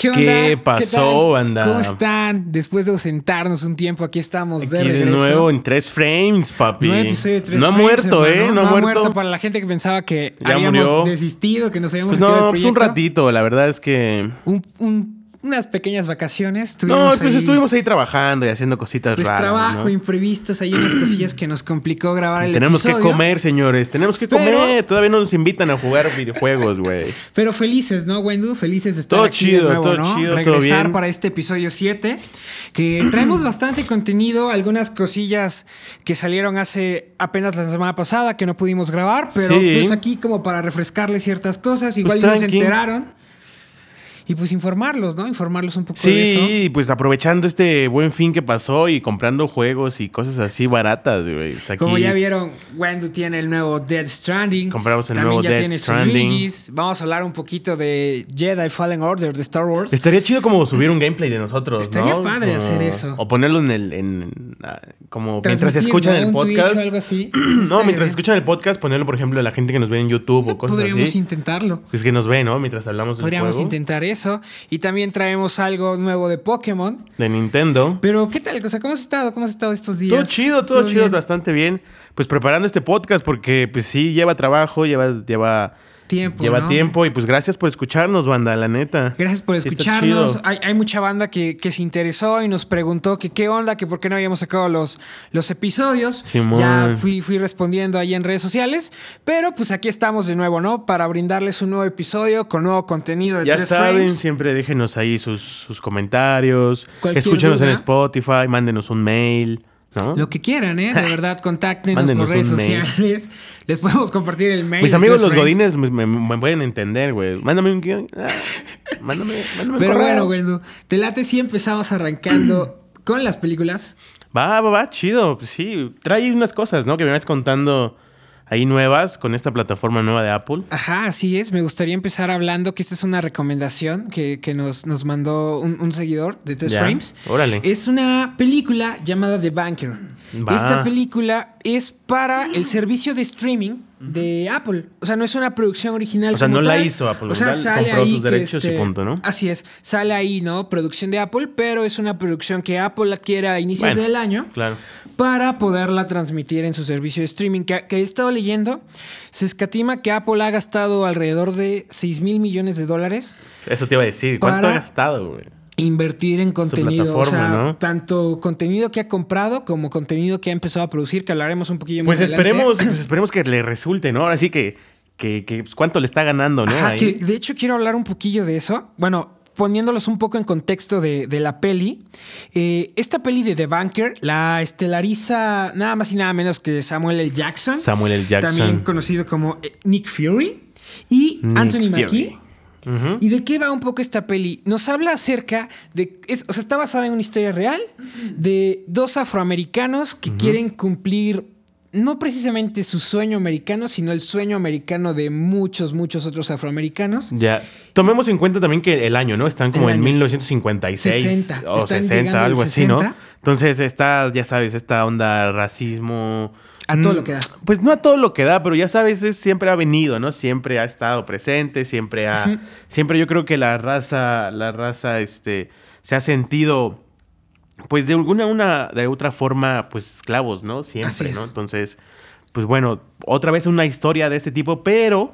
¿Qué onda? ¿Qué pasó, banda? ¿Cómo están? Después de ausentarnos un tiempo, aquí estamos de Aquí de regreso. nuevo en tres frames, papi. Nuevo episodio de Tres no ha Frames, muerto, ¿eh? No, ha muerto. para la gente que pensaba que Ya habíamos murió. desistido, que nos habíamos Pues no, del pues un proyecto. ratito. La verdad es que... Un- un- unas pequeñas vacaciones. No, pues ahí, estuvimos ahí trabajando y haciendo cositas Pues raras, trabajo, ¿no? imprevistos, hay unas cosillas que nos complicó grabar el Tenemos que comer, señores. Tenemos que Pero- comer. Todavía no nos invitan a jugar videojuegos, güey. Pero felices, ¿no, Wendu? Felices de estar Todo aquí chido, de nuevo, todo ¿no? chido, todo Regresar bien. para este episodio 7, que traemos bastante contenido, algunas cosillas que salieron hace apenas la semana pasada que no pudimos grabar, pero Sí. pues aquí como para refrescarles ciertas cosas, igual Pues no se enteraron. Y pues informarlos, ¿no? Informarlos un poco de eso. Sí, pues aprovechando este buen fin que pasó y comprando juegos y cosas así baratas, güey. Sea, Como ya vieron, Wendu tiene el nuevo Dead Stranding. Compramos el También nuevo ya Death tiene Stranding. Luigi's. Vamos a hablar un poquito de Jedi Fallen Order de Star Wars. Estaría chido como subir un gameplay de nosotros, Estaría ¿no? padre Como- hacer eso. O ponerlo en el... En, ah, como mientras escuchan el podcast. o algo así. no, mientras bien. escuchan el podcast, ponerlo, por ejemplo, a la gente que nos ve en YouTube o cosas Podríamos así. intentarlo. Es que nos ve, ¿no? Mientras hablamos del Podríamos juego. intentar eso. Y también traemos algo nuevo de Pokémon. De Nintendo. Pero, ¿qué tal? O sea, ¿cómo has estado? ¿Cómo has estado estos días? Todo chido, todo chido, bien? bastante bien. Pues preparando este podcast porque, pues sí, lleva trabajo, lleva... lleva Tiempo, Lleva ¿no? tiempo y pues gracias por escucharnos, banda, la neta. Gracias por escucharnos. Hay, hay mucha banda que, que se interesó y nos preguntó que qué onda, que por qué no habíamos sacado los, los episodios. Simón. Ya fui, fui respondiendo ahí en redes sociales. Pero pues aquí estamos de nuevo, ¿no? Para brindarles un nuevo episodio con nuevo contenido de Ya tres saben, frames. siempre déjenos ahí sus, sus comentarios. Escúchenos en. Spotify, mándenos un mail, ¿no? Lo que quieran, ¿eh? De verdad, contáctenos por redes mail. sociales. Les podemos compartir el mail. Mis amigos los godines me, me- me pueden entender, güey. Mándame un guion. Ah, mándame, mándame Pero bueno, Wendu, te late si empezamos arrancando con las películas. Va, va, va, chido. Sí, trae unas cosas, ¿no? Que me vas contando ahí nuevas con esta plataforma nueva de Apple. Ajá, así es. Me gustaría empezar hablando que esta es una recomendación que, que nos, nos mandó un, un seguidor de Test Ya, Frames. órale. Es una película llamada The Banker. Va. Esta película es para el servicio de streaming de Apple. O sea, no es una producción original. O sea, como no la hizo Apple, O sea, sale Compró ahí sus derechos y este, punto, ¿no? Así es. Sale ahí, ¿no? Producción de Apple, pero es una producción que Apple adquiere a inicios Bueno, del año Claro. para poderla transmitir en su servicio de streaming. Que, que he estado leyendo, se escatima que Apple ha gastado alrededor de 6 mil millones de dólares Eso te iba a decir. ¿Cuánto Para- ha gastado, güey? Invertir en contenido. O sea, ¿no? tanto contenido que ha comprado como contenido que ha empezado a producir, que hablaremos un poquillo Pues más adelante. esperemos, pues esperemos que le resulte, ¿no? Ahora sí que, que, que, pues, cuánto le está ganando, ¿no? Ajá, Ahí. que de hecho quiero hablar un poquillo de eso. Bueno, poniéndolos un poco en contexto de, de la peli. eh, esta peli de The Banker la estelariza nada más y nada menos que Samuel L. Jackson. Samuel L. Jackson. También conocido como eh, Nick Fury. Y Nick Anthony Fury. ¿Y de qué va un poco esta peli? Nos habla acerca de. es- o sea, está basada en una historia real de dos afroamericanos que quieren cumplir no precisamente su sueño americano, sino el sueño americano de muchos, muchos otros afroamericanos. Ya. Tomemos en cuenta también que el año, ¿no? Están como El en año. 1956 60. o Están 60, llegando al algo así, ¿no? 60. Entonces está, ya sabes, esta onda racismo. A todo Mm, lo que da. Pues no a todo lo que da, pero ya sabes, es- siempre ha venido, ¿no? Siempre ha estado presente, siempre ha. Siempre yo creo que la raza, la raza, este, se ha sentido. Pues de alguna una, de otra forma, pues esclavos, ¿no? Siempre, es. ¿no? Entonces, pues bueno, otra vez una historia de ese tipo, pero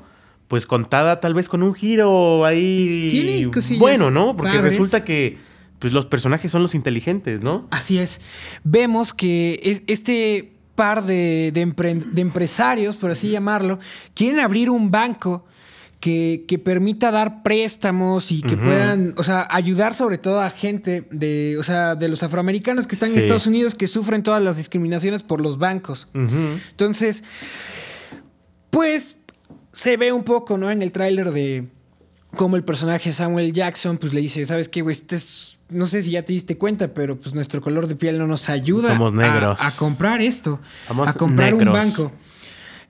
pues contada tal vez con un giro ahí Tiene cosillas bueno, ¿no? Porque padres. resulta que pues los personajes son los inteligentes, ¿no? Así es. Vemos que es- este par de, de empre- de empresarios, por así llamarlo, quieren abrir un banco que, que permita dar préstamos y que puedan, o sea, ayudar sobre todo a gente de, o sea, de los afroamericanos que están en. Estados Unidos que sufren todas las discriminaciones por los bancos. Entonces, pues se ve un poco, ¿no? En el tráiler de cómo el personaje Samuel Jackson, pues le dice, ¿sabes qué, güey? Este es- no sé si ya te diste cuenta, pero pues nuestro color de piel no nos ayuda Somos negros. A, comprar esto, Somos a comprar un banco.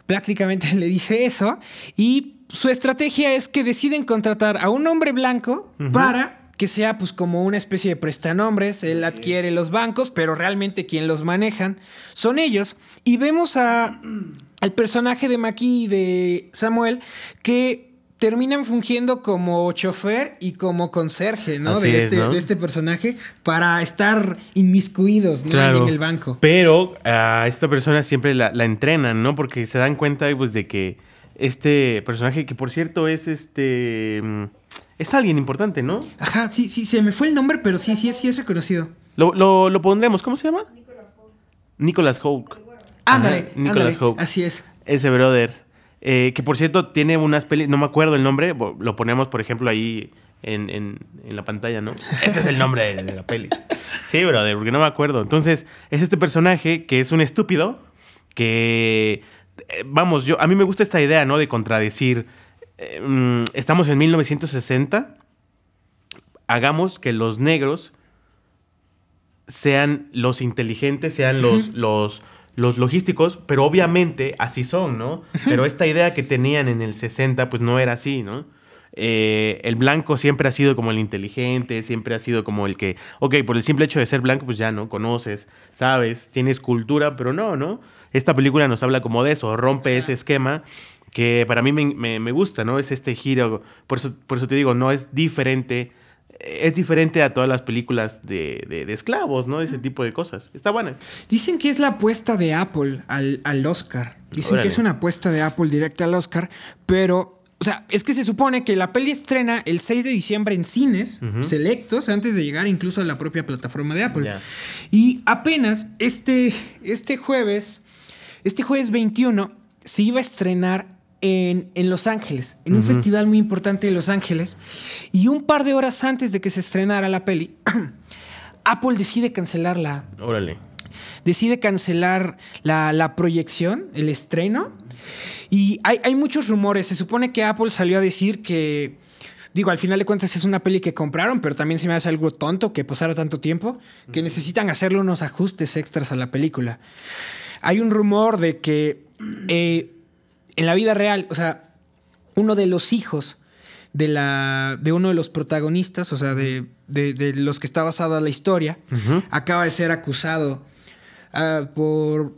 Prácticamente le dice eso y su estrategia es que deciden contratar a un hombre blanco para que sea pues como una especie de prestanombres, él adquiere los bancos, pero realmente quien los manejan son ellos. Y vemos a, al personaje de Maki y de Samuel que terminan fungiendo como chofer y como conserje, ¿no? Así De es, este, ¿no? de este personaje para estar inmiscuidos, ¿no? En el banco. Pero a esta persona siempre la, la entrenan, ¿no? Porque se dan cuenta pues, de que este personaje, que por cierto es este. mm, Es alguien importante, ¿no? Ajá, sí, sí, se me fue el nombre, pero sí, sí, es- sí es reconocido. Lo, lo- lo pondremos, ¿cómo se llama? Nicholas. Ándale, Ajá, Nicholas ándale, Holt. Así es. Ese brother. Eh, que por cierto tiene unas pelis, no me acuerdo el nombre, lo ponemos por ejemplo ahí en, en- en la pantalla, ¿no? Este es el nombre de, de la peli. Sí, brother, porque no me acuerdo. Entonces, es este personaje que es un estúpido, que, eh, vamos, yo, a mí me gusta esta idea, ¿no? De contradecir, eh, mm, estamos en 1960, hagamos que los negros sean los inteligentes, sean los, los, los logísticos, pero obviamente así son, ¿no? Pero esta idea que tenían en el 60, pues no era así, ¿no? Eh, el blanco siempre ha sido como el inteligente, siempre ha sido como el que, ok, por el simple hecho de ser blanco, pues ya, ¿no? Conoces, sabes, tienes cultura, pero no, ¿no? Esta película nos habla como de eso, rompe ese esquema que para mí me, me- me gusta, ¿no? Es este giro, por eso, por eso te digo, no es diferente, es diferente a todas las películas de, de- de esclavos, ¿no? Ese tipo de cosas. Está buena. Dicen que es la apuesta de Apple al, al Oscar. Dicen Órale. que es una apuesta de Apple directa al Oscar, pero, o sea, es que se supone que la peli estrena el 6 de diciembre en cines selectos, antes de llegar incluso a la propia plataforma de Apple. Y apenas este, este jueves, este jueves 21, se iba a estrenar en, en Los Ángeles, en un festival muy importante de Los Ángeles. Y un par de horas antes de que se estrenara la peli, Apple decide cancelarla Órale. decide cancelar la, la proyección, el estreno. Y hay, hay muchos rumores. Se supone que Apple salió a decir que, digo, al final de cuentas es una peli que compraron, pero también se me hace algo tonto que pasara tanto tiempo, que necesitan hacerle unos ajustes extras a la película. Hay un rumor de que eh, en la vida real, o sea, uno de los hijos de, la, de uno de los protagonistas, o sea, de, de- de los que está basada la historia, acaba de ser acusado ah, por...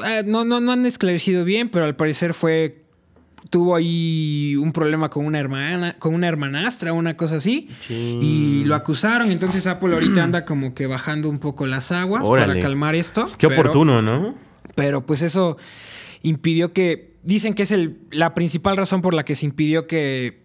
ah, no, no, no han esclarecido bien, pero al parecer fue... Tuvo ahí un problema con una hermana, con una hermanastra, una cosa así. Y lo acusaron. Entonces Apple ahorita anda como que bajando un poco las aguas Órale. para calmar esto. Pues qué pero- oportuno, ¿no? pero pues eso impidió que. Dicen que es el, la principal razón por la que se impidió que.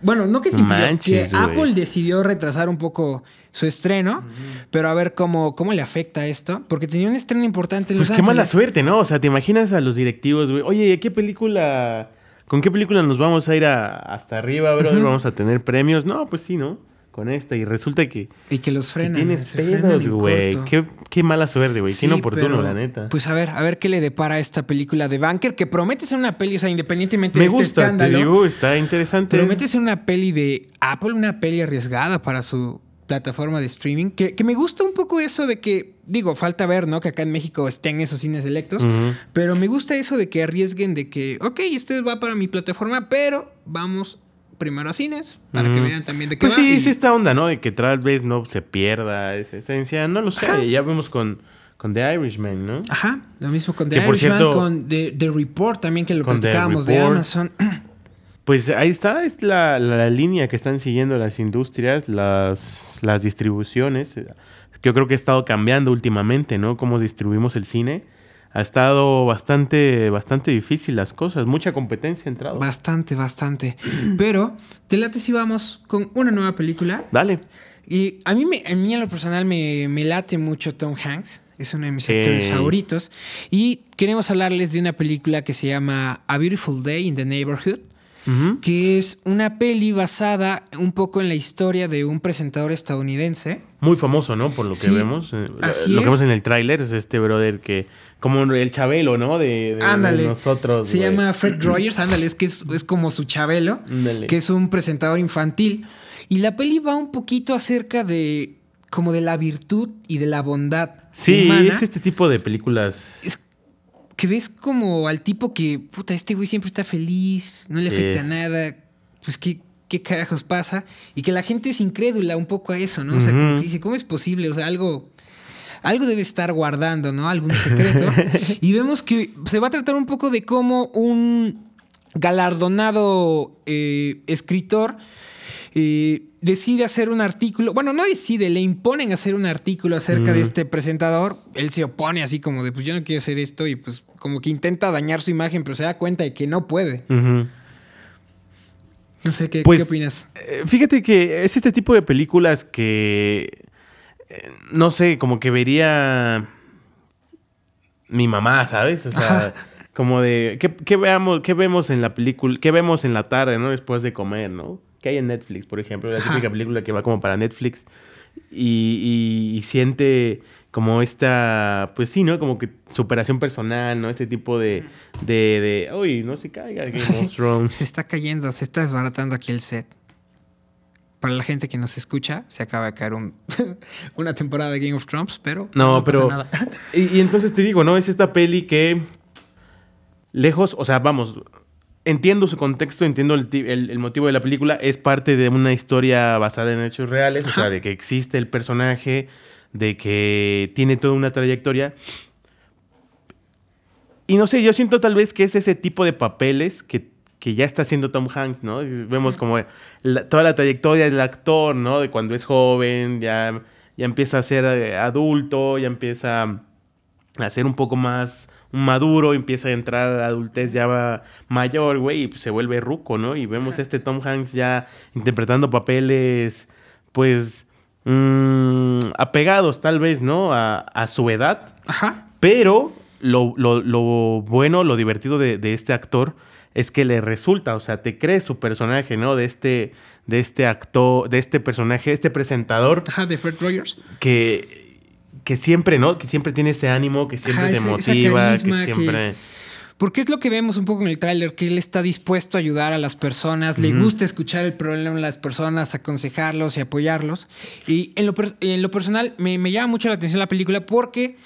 Bueno, no que se impidió, Manches, que. Apple decidió retrasar un poco su estreno, pero a ver cómo, cómo le afecta esto, porque tenía un estreno importante en Pues Los qué mala suerte, ¿no? O sea, te imaginas a los directivos, güey. Oye, ¿qué película? ¿Con qué película nos vamos a ir a- hasta arriba, bro? ¿Vamos a tener premios? No, pues sí, ¿no? Con esta. Y resulta que, Y que los que frenan. tienes se frenan pedos, güey. Qué, qué mala suerte, güey. Sí, Qué inoportuno, la neta. Pues a ver, a ver qué le depara a esta película de Banker, que promete ser una peli, o sea, independientemente Me de este gusta, escándalo. te digo, está interesante. Promete ser una peli de Apple, una peli arriesgada para su plataforma de streaming. Que, que me gusta un poco eso de que, digo, falta ver, ¿no? Que acá en México estén esos cines selectos. Ujú. Pero me gusta eso de que arriesguen de que, ok, esto va para mi plataforma, pero vamos primero a cines para que vean también de qué Pues va. sí, y- sí, esta onda, ¿no? De que tal vez no se pierda esa esencia. No lo sé. Ajá. Ya vemos con, con The Irishman, ¿no? Ajá, lo mismo con The Que, Irishman, cierto, con The, The Report también, que lo platicábamos de. Amazon. Pues ahí está, es la, la línea que están siguiendo las industrias, las, las distribuciones. Yo creo que ha estado cambiando últimamente, ¿no? Cómo distribuimos el cine. Ha estado bastante, bastante difícil las cosas, mucha competencia ha entrado. Bastante, bastante. Pero, te late si vamos con una nueva película. Dale. Y a mí, a mí en lo personal me, me late mucho Tom Hanks. Es uno de mis actores favoritos. Y queremos hablarles de una película que se llama A Beautiful Day in the Neighborhood. Que es una peli basada un poco en la historia de un presentador estadounidense. Muy famoso, ¿no? Por lo que Sí, vemos. eh, lo- así lo que es. vemos en el tráiler es este brother que... Como el Chabelo, ¿no? De, de- nosotros. Se llama Fred Rogers. Ándale, es que es, es como su chabelo. Ándale. que es un presentador infantil. Y la peli va un poquito acerca de como de la virtud y de la bondad Sí, humana. es este tipo de películas. Es que ves como al tipo que, puta, este güey siempre está feliz, no le Sí. afecta nada, pues qué, qué carajos pasa. Y que la gente es incrédula un poco a eso, ¿no? O sea, como que dice, ¿cómo es posible? O sea, algo... Algo debe estar guardando, ¿no? Algún secreto. y vemos que se va a tratar un poco de cómo un, galardonado eh, escritor eh, decide hacer un artículo, bueno, no decide, le imponen hacer un artículo acerca de este presentador, él se opone así como de, pues yo no quiero hacer esto y pues como que intenta dañar su imagen, pero se da cuenta de que no puede. No sé, ¿qué, Pues, ¿qué opinas? Eh, Fíjate que es este tipo de películas que. No sé, como que vería. Mi mamá, ¿sabes? O sea, como de. ¿qué, qué veamos, ¿Qué vemos en la película? ¿Qué vemos en la tarde, ¿no? Después de comer, ¿no? ¿Qué hay en Netflix, por ejemplo? La típica película que va como para Netflix. Y, y- y siente como esta, pues sí, ¿no? Como que superación personal, ¿no? Este tipo de, de, de uy, no se caiga Game of Thrones. Se está cayendo, se está desbaratando aquí el set. Para la gente que nos escucha, se acaba de caer un- una temporada de Game of Thrones, pero No, pasa pero. nada. Y, y entonces te digo, ¿no? Es esta peli que. Lejos, o sea, vamos. Entiendo su contexto, entiendo el, ti- el- el motivo de la película. Es parte de una historia basada en hechos reales, o sea, de que existe el personaje, de que tiene toda una trayectoria. Y no sé, yo siento tal vez que es ese tipo de papeles que, que ya está haciendo Tom Hanks, ¿no? Vemos como la- toda la trayectoria del actor, ¿no? De cuando es joven, ya, ya empieza a ser eh, adulto, ya empieza a ser un poco más maduro, empieza a entrar a la adultez ya va mayor, güey, y pues se vuelve ruco, ¿no? Y vemos a este Tom Hanks ya interpretando papeles, pues, mm, apegados tal vez, ¿no? A, a su edad. Ajá. Pero lo, lo- lo bueno, lo divertido de, de este actor es que le resulta, o sea, te crees su personaje, ¿no? De este, de este actor, de este personaje, este presentador Ajá, de Fred Rogers. que, que siempre, ¿no? Que siempre tiene ese ánimo, que siempre Ajá, te ese- motiva, carisma que que- siempre... Porque es lo que vemos un poco en el tráiler, que él está dispuesto a ayudar a las personas, le gusta escuchar el problema de las personas, aconsejarlos y apoyarlos. Y en lo, en lo personal me, me llama mucho la atención la película porque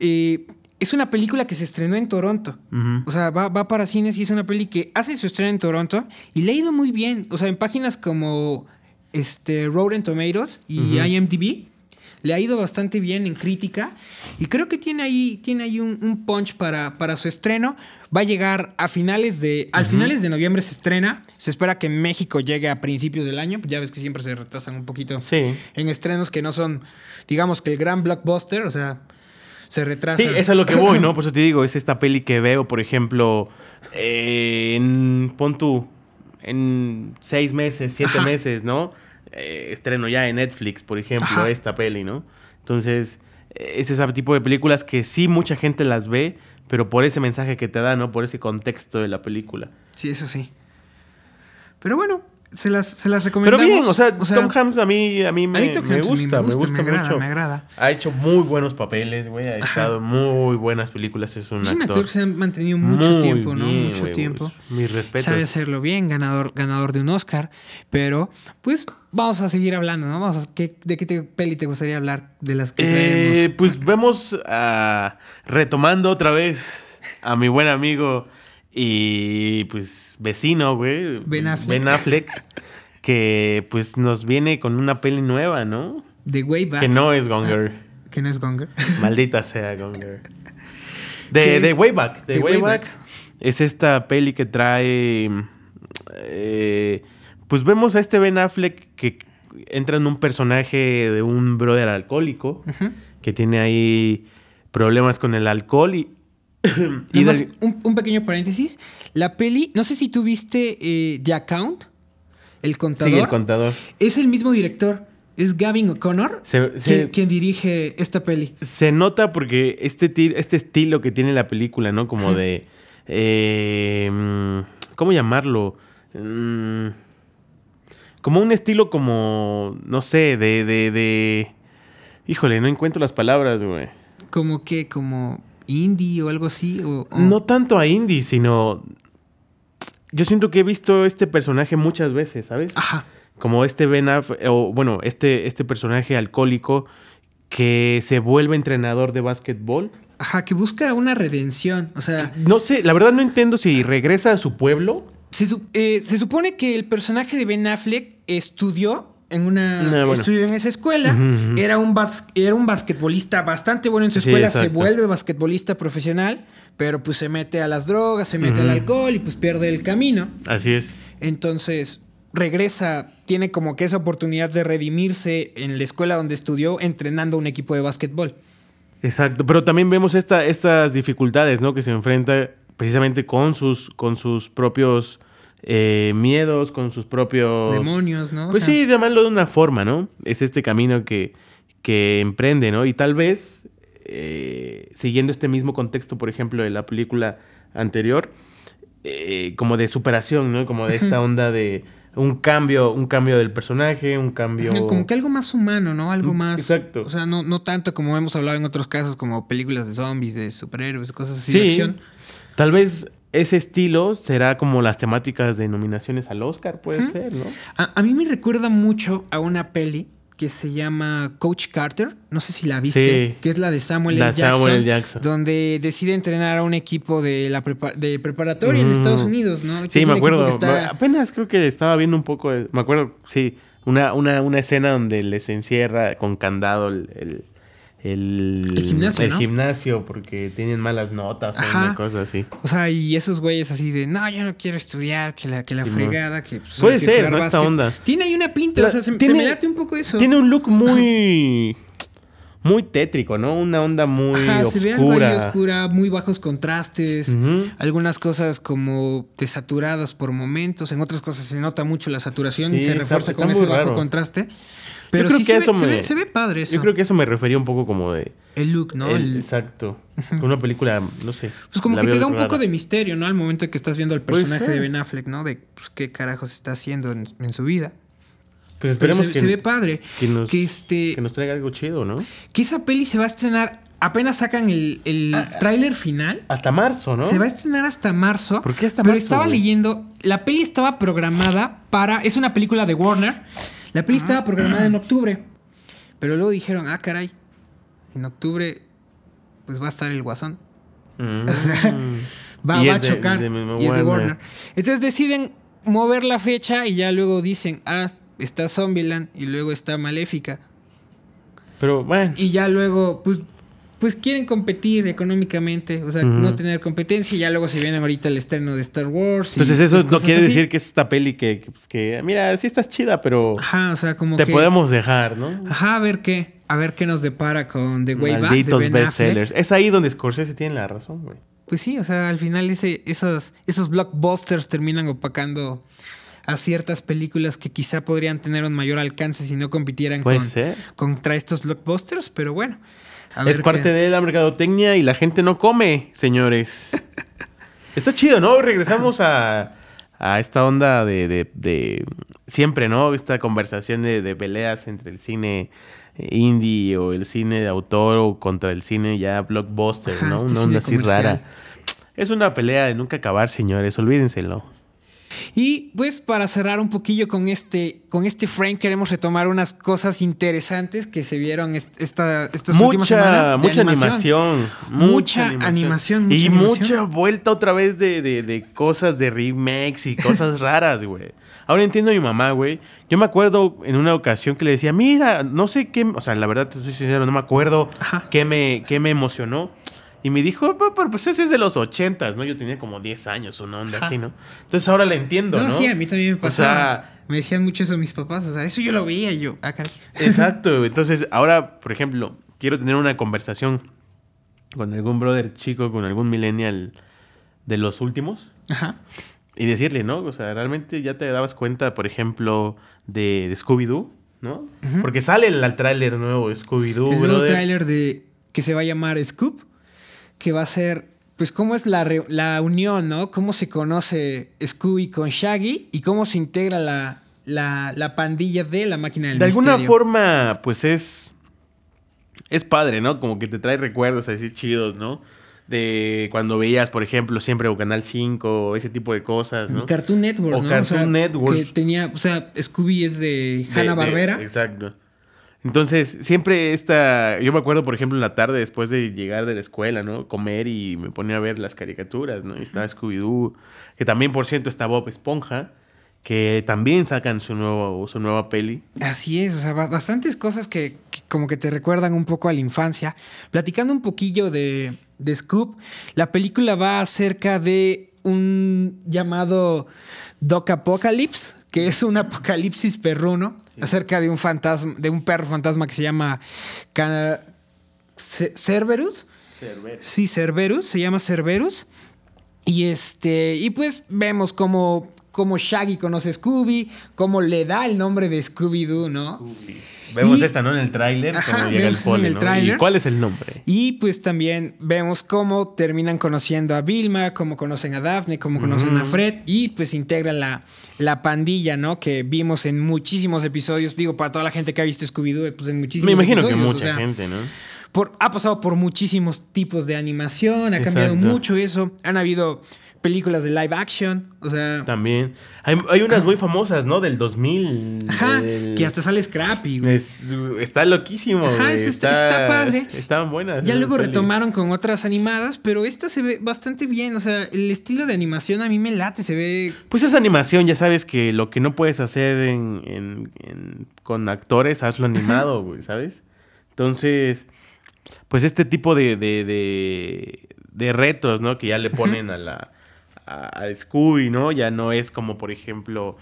eh, es una película que se estrenó en Toronto. O sea, va, va para cines y es una peli que hace su estreno en Toronto y le ha ido muy bien. O sea, en páginas como este, Rotten Tomatoes y Ujú. IMDb le ha ido bastante bien en crítica y creo que tiene ahí, tiene ahí un, un punch para, para su estreno. Va a llegar a finales de... Al finales de noviembre se estrena. Se espera que México llegue a principios del año. Ya ves que siempre se retrasan un poquito Sí. en estrenos que no son, digamos que el gran blockbuster. O sea, se retrasa. Sí, es a lo que voy, ¿no? Por eso te digo, es esta peli que veo, por ejemplo, eh, en, pon tú, en seis meses, siete Ajá. meses, ¿no? Eh, estreno ya en Netflix, por ejemplo, Ajá. esta peli, ¿no? Entonces, eh, es ese tipo de películas que sí mucha gente las ve, pero por ese mensaje que te da, ¿no? Por ese contexto de la película. Sí, eso sí. Pero bueno, se las, se las Pero recomendamos. bien, o sea, Tom Hanks a mí, a mí me, me gusta, me gusta, me agrada, mucho. me agrada. Ha hecho muy buenos papeles, güey. Ha estado muy buenas películas. Es un Es un actor. actor que se ha mantenido mucho Muy tiempo, ¿no? Mucho tiempo. pues, mis respetos. Sabe hacerlo bien, ganador, ganador de un Oscar. Pero, pues, vamos a seguir hablando, ¿no? Vamos a, ¿qué- ¿De qué te- peli te gustaría hablar? De las que Eh, traemos. pues vemos ah, retomando otra vez a mi buen amigo y pues vecino, güey. Ben Affleck. Ben Affleck, que pues nos viene con una peli nueva, ¿no? The Way Back. Que no es Gonger. Que no es Gonger. Maldita sea Gonger. ¿Qué De, de Wayback. De The Wayback. Wayback. Es esta peli que trae. eh, pues vemos a este Ben Affleck que entra en un personaje de un brother alcohólico que tiene ahí problemas con el alcohol y. y del- un, un pequeño paréntesis. La peli, no sé si tú viste eh, The Account, el contador. sigue el contador. es el mismo director. Es Gavin O'Connor Se, quien, se- quien dirige esta peli. se nota porque este, este estilo que tiene la película, ¿no? Como Ajá. de. eh, mm, ¿Cómo llamarlo? Mm, como un estilo como. No sé, de, de, de. Híjole, no encuentro las palabras, güey. Como que, como indie o algo así. O, o- No tanto a indie, sino. Yo siento que he visto este personaje muchas veces, ¿sabes? Ajá. Como este Ben Aff- o bueno, este, este personaje alcohólico que se vuelve entrenador de básquetbol. Ajá, que busca una redención. O sea, No sé, la verdad no entiendo si regresa a su pueblo. se, eh, se supone que el personaje de Ben Affleck estudió en una Ah, bueno. estudió en esa escuela, era un bas- era un basquetbolista bastante bueno en su Sí, escuela, se vuelve basquetbolista profesional, pero pues se mete a las drogas, se mete al alcohol y pues pierde el camino. Así es. Entonces regresa, tiene como que esa oportunidad de redimirse en la escuela donde estudió entrenando un equipo de básquetbol. Exacto, pero también vemos esta, estas dificultades, ¿no? Que se enfrenta precisamente con sus, con sus propios eh, miedos, con sus propios... Demonios, ¿no? O Pues sea, sí, llamarlo de una forma, ¿no? Es este camino que, que emprende, ¿no? Y tal vez, eh, siguiendo este mismo contexto, por ejemplo, de la película anterior, eh, como de superación, ¿no? Como de esta onda de un cambio, un cambio del personaje, un cambio... Como que algo más humano, ¿no? Algo Mm, más. exacto. O sea, no, no tanto como hemos hablado en otros casos, como películas de zombies, de superhéroes, cosas así de Sí, acción. tal vez ese estilo será como las temáticas de nominaciones al Oscar, puede ser, ¿no? A, a mí me recuerda mucho a una peli que se llama Coach Carter. No sé si la viste. Sí. Que es la de Samuel La L. Jackson. Samuel. Jackson. Donde decide entrenar a un equipo de la prepa- de preparatoria en Mm. Estados Unidos, ¿no? Que Sí, me acuerdo. está- Apenas creo que estaba viendo un poco. de- me acuerdo, sí. Una, una, una escena donde les encierra con candado el. el el, El gimnasio, el ¿no? gimnasio porque tienen malas notas o Ajá. una cosa así. O sea, y esos güeyes así de, no, yo no quiero estudiar, que la, que la Sí, fregada, que... pues, Puede que ser, ¿no? Esta básquet". onda. Tiene ahí una pinta, La- o sea, se, me late un poco eso. Tiene un look muy. Muy tétrico, ¿no? Una onda muy Ajá, se ve algo ahí oscura. muy bajos contrastes, algunas cosas como desaturadas por momentos, en otras cosas se nota mucho la saturación y se refuerza está con ese bajo raro. contraste. Pero creo sí que se, eso ve, se, me- ve, se ve padre eso. Yo creo que eso me refería un poco como de. El look, ¿no? el- El- exacto. Una película, no sé. pues como que te da un poco de misterio, ¿no? Al momento que estás viendo al personaje de. Ben Affleck, ¿no? De pues, qué carajos está haciendo en, en su vida. Pues Pero esperemos se, que, se ve padre. que nos, que este... que nos traiga algo chido, ¿no? Que esa peli se va a estrenar, apenas sacan el, el Ah, tráiler final. Hasta marzo, ¿no? Se va a estrenar hasta marzo. ¿Por qué hasta pero marzo, estaba güey? leyendo, la peli estaba programada para, es una película de Warner. La peli estaba programada en octubre. Pero luego dijeron, ah, caray, en octubre pues va a estar el Guasón. Mm. Va, a de- chocar. de y es de. Warner. Entonces deciden mover la fecha y ya luego dicen, ah, está Zombieland y luego está Maléfica. Pero bueno, Y ya luego, pues, pues quieren competir económicamente, o sea, no tener competencia. Y ya luego se viene ahorita el estreno de Star Wars. y, entonces eso pues, no quiere así. decir que es esta peli que, que, pues, que, mira, sí estás chida, pero Ajá, o sea, como te que... podemos dejar, ¿no? Ajá, a ver qué. A ver qué nos depara con The Way Back Malditos Affleck. bestsellers. Es ahí donde Scorsese tiene la razón, güey. Pues sí, o sea, al final ese, esos, esos blockbusters terminan opacando a ciertas películas que quizá podrían tener un mayor alcance si no compitieran Puede con, ser. contra estos blockbusters, pero bueno. A Es parte qué- de la mercadotecnia y la gente no come, señores. Está chido, ¿no? Regresamos a, a esta onda de, de- de siempre, ¿no? Esta conversación de, de peleas entre el cine indie o el cine de autor o contra el cine ya blockbuster, Ajá, ¿no? este Una onda así comercial. rara. Es una pelea de nunca acabar, señores, olvídenselo. Y pues para cerrar un poquillo con este, con este frame, queremos retomar unas cosas interesantes que se vieron est- esta, estas últimas semanas. Mucha, de mucha animación. Mucha animación, y mucha mucha vuelta otra vez de, de- de cosas de remakes y cosas raras, güey. Ahora entiendo a mi mamá, güey. Yo me acuerdo en una ocasión que le decía, mira, no sé qué, o sea, la verdad te soy sincero, no me acuerdo qué me, qué me emocionó. Y me dijo, "Pa- pero pues ese es de los ochentas, ¿no? Yo tenía como 10 años, una onda Ajá. así, ¿no? Entonces ahora le entiendo, No, ¿no? sí, a mí también me O pasaba. sea, me decían mucho eso mis papás, o sea, eso yo lo veía yo, ah. Exacto. Entonces, ahora, por ejemplo, quiero tener una conversación con algún brother chico, con algún millennial de los últimos Ajá. y decirle, ¿no? O sea, realmente ya te dabas cuenta, por ejemplo, de, de Scooby-Doo, ¿no? Porque sale el, el tráiler nuevo de Scooby-Doo, el nuevo tráiler de que se va a llamar Scoop, que va a ser, pues, cómo es la, re- la unión, ¿no? Cómo se conoce Scooby con Shaggy y cómo se integra la, la, la pandilla de la máquina del De alguna forma, pues es. Es padre, ¿no? Como que te trae recuerdos así chidos, ¿no? De cuando veías, por ejemplo, siempre o Canal 5, o ese tipo de cosas, ¿no? Cartoon Network, O ¿no? Cartoon Network. Que tenía, o sea, Scooby es de De- Hanna de- Barbera. Exacto. Entonces, siempre esta. Yo me acuerdo, por ejemplo, en la tarde después de llegar de la escuela, ¿no? Comer y me ponía a ver las caricaturas, ¿no? Y estaba Scooby-Doo, que también, por cierto, está Bob Esponja, que también sacan su, nuevo, su nueva peli. Así es, o sea, bastantes cosas que, como que te recuerdan un poco a la infancia. Platicando un poquillo de, de Scoop, la película va acerca de un llamado Doc Apocalypse, que es un apocalipsis perruno, acerca de un fantasma, de un perro fantasma que se llama Cerberus. Cerberus. Sí, Cerberus, se llama Cerberus. Y este, y pues vemos como cómo Shaggy conoce a Scooby, cómo le da el nombre de Scooby-Doo, ¿no? Vemos esta, ¿no? En el tráiler, cuando llega el poli, ¿Y cuál es el nombre? Y pues también vemos cómo terminan conociendo a Vilma, cómo conocen a Daphne, cómo conocen a Fred y pues integran la, la pandilla, ¿no? Que vimos en muchísimos episodios. Digo, para toda la gente que ha visto Scooby-Doo, pues en muchísimos episodios. Me imagino que mucha gente, ¿no? Por, ha pasado por muchísimos tipos de animación, ha cambiado mucho eso. Han habido películas de live action, o sea... También. Hay, unas muy famosas, ¿no? Del 2000. Ajá, que hasta sale Scrappy, güey. está loquísimo, Ajá, está, está, padre. Estaban buenas. Ya luego retomaron con otras animadas, pero esta se ve bastante bien, o sea, el estilo de animación a mí me late, se ve... Pues esa animación, ya sabes que lo que no puedes hacer en, con actores, hazlo animado, güey, ¿sabes? Entonces, pues este tipo de, de, de retos, ¿no? Que ya le ponen a la a, Scooby, ¿no? Ya no es como, por ejemplo,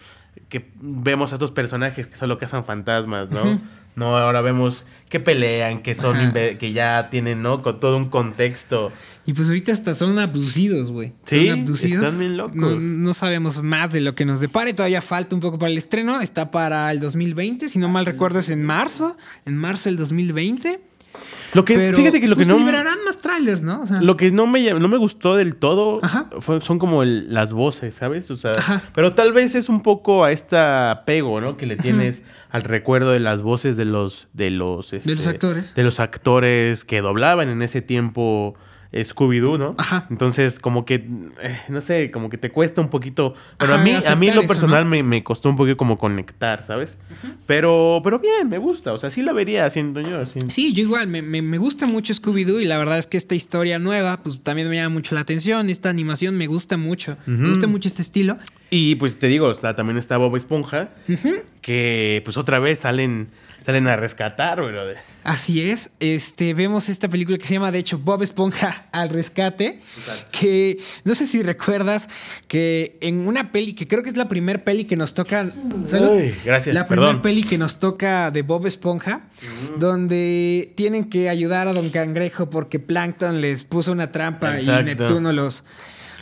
que vemos a estos personajes que solo cazan fantasmas, ¿no? No, ahora vemos que pelean, que son que ya tienen, ¿no? Con todo un contexto. Y pues ahorita hasta son abducidos, güey. Sí, están bien locos. No, sabemos más de lo que nos depare. Todavía falta un poco para el estreno. Está para el 2020. Si no mal recuerdo, es en marzo. En marzo del 2020. Lo que, fíjate que lo que pues, no. liberarán más trailers, ¿no? lo que no me, no me gustó del todo son como las voces, ¿sabes? O sea, pero tal vez es un poco a este apego, ¿no? Que le tienes al recuerdo de las voces de los. De los, de los este, actores. De los actores que doblaban en ese tiempo Scooby-Doo, ¿no? Ajá. Entonces, como que, eh, no sé, como que te cuesta un poquito. Bueno, a mí, a mí lo personal me, costó un poquito como conectar, ¿sabes? pero, pero bien, me gusta. O sea, sí la vería haciendo yo. Sí, yo igual, me, me, gusta mucho Scooby-Doo y la verdad es que esta historia nueva, pues también me llama mucho la atención. Esta animación me gusta mucho. Me gusta mucho este estilo. Y pues te digo, o sea, también está Bob Esponja, que pues otra vez salen, salen a rescatar, brother. Así es. Este, vemos esta película que se llama, de hecho, Bob Esponja al rescate. Que no sé si recuerdas que en una peli, que creo que es la primera peli que nos toca. gracias. La primera peli que nos toca de Bob Esponja, donde tienen que ayudar a Don Cangrejo porque Plankton les puso una trampa y Neptuno los.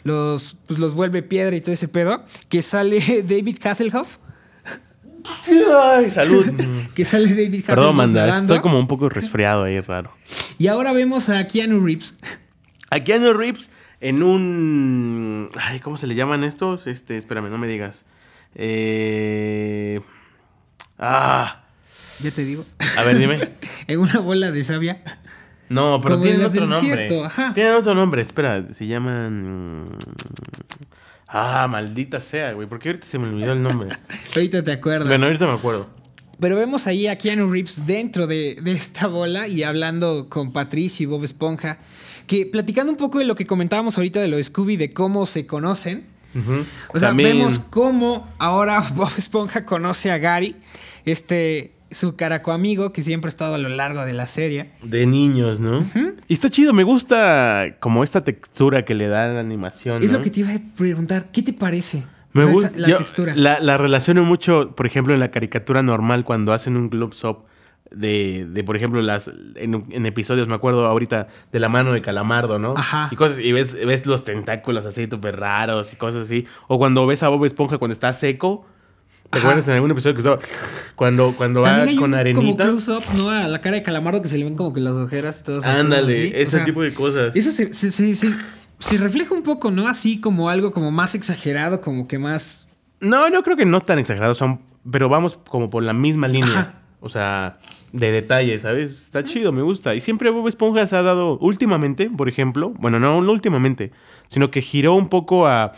Los, pues los vuelve piedra y todo ese pedo. Que sale David Hasselhoff Ay, salud. que sale David Perdón, manda, estoy como un poco resfriado ahí, raro. Y ahora vemos a Keanu Reeves. A Keanu Reeves en un. Ay, ¿cómo se le llaman estos? Este, espérame, no me digas. Eh. Ah. Ya te digo. A ver, dime. en una bola de savia. No, pero tiene otro nombre. Tienen otro nombre, espera, se llaman. Ah, maldita sea, güey. ¿Por qué ahorita se me olvidó el nombre? ahorita te acuerdas. Bueno, ahorita me acuerdo. Pero vemos ahí a Keanu Reeves dentro de, esta bola y hablando con Patricia y Bob Esponja. Que platicando un poco de lo que comentábamos ahorita de lo de Scooby, de cómo se conocen. O sea, vemos cómo ahora Bob Esponja conoce a Gary, este su caraco amigo que siempre ha estado a lo largo de la serie. De niños, ¿no? Y está chido, me gusta como esta textura que le da la animación. Es lo que te iba a preguntar, ¿qué te parece? Me gusta la textura. La, la, relaciono mucho, por ejemplo, en la caricatura normal cuando hacen un globe up de, de, por ejemplo, las en, episodios, me acuerdo ahorita, de la mano de Calamardo, ¿no? Ajá. Y cosas, y ves, ves los tentáculos así súper raros y cosas así. O cuando ves a Bob Esponja cuando está seco ¿Te acuerdas en algún episodio que estaba cuando, cuando va con arenita? Como close-up, ¿no? A la cara de calamardo que se le ven como que las ojeras y todo Ándale, ese tipo de cosas. Eso se, se, se, se, refleja un poco, ¿no? Así como algo como más exagerado, como que más. No, yo creo que no tan exagerado, son, pero vamos como por la misma línea. O sea, de detalle, ¿sabes? Está chido, me gusta. Y siempre Bob Esponja se ha dado, últimamente, por ejemplo, bueno, no, no últimamente, sino que giró un poco a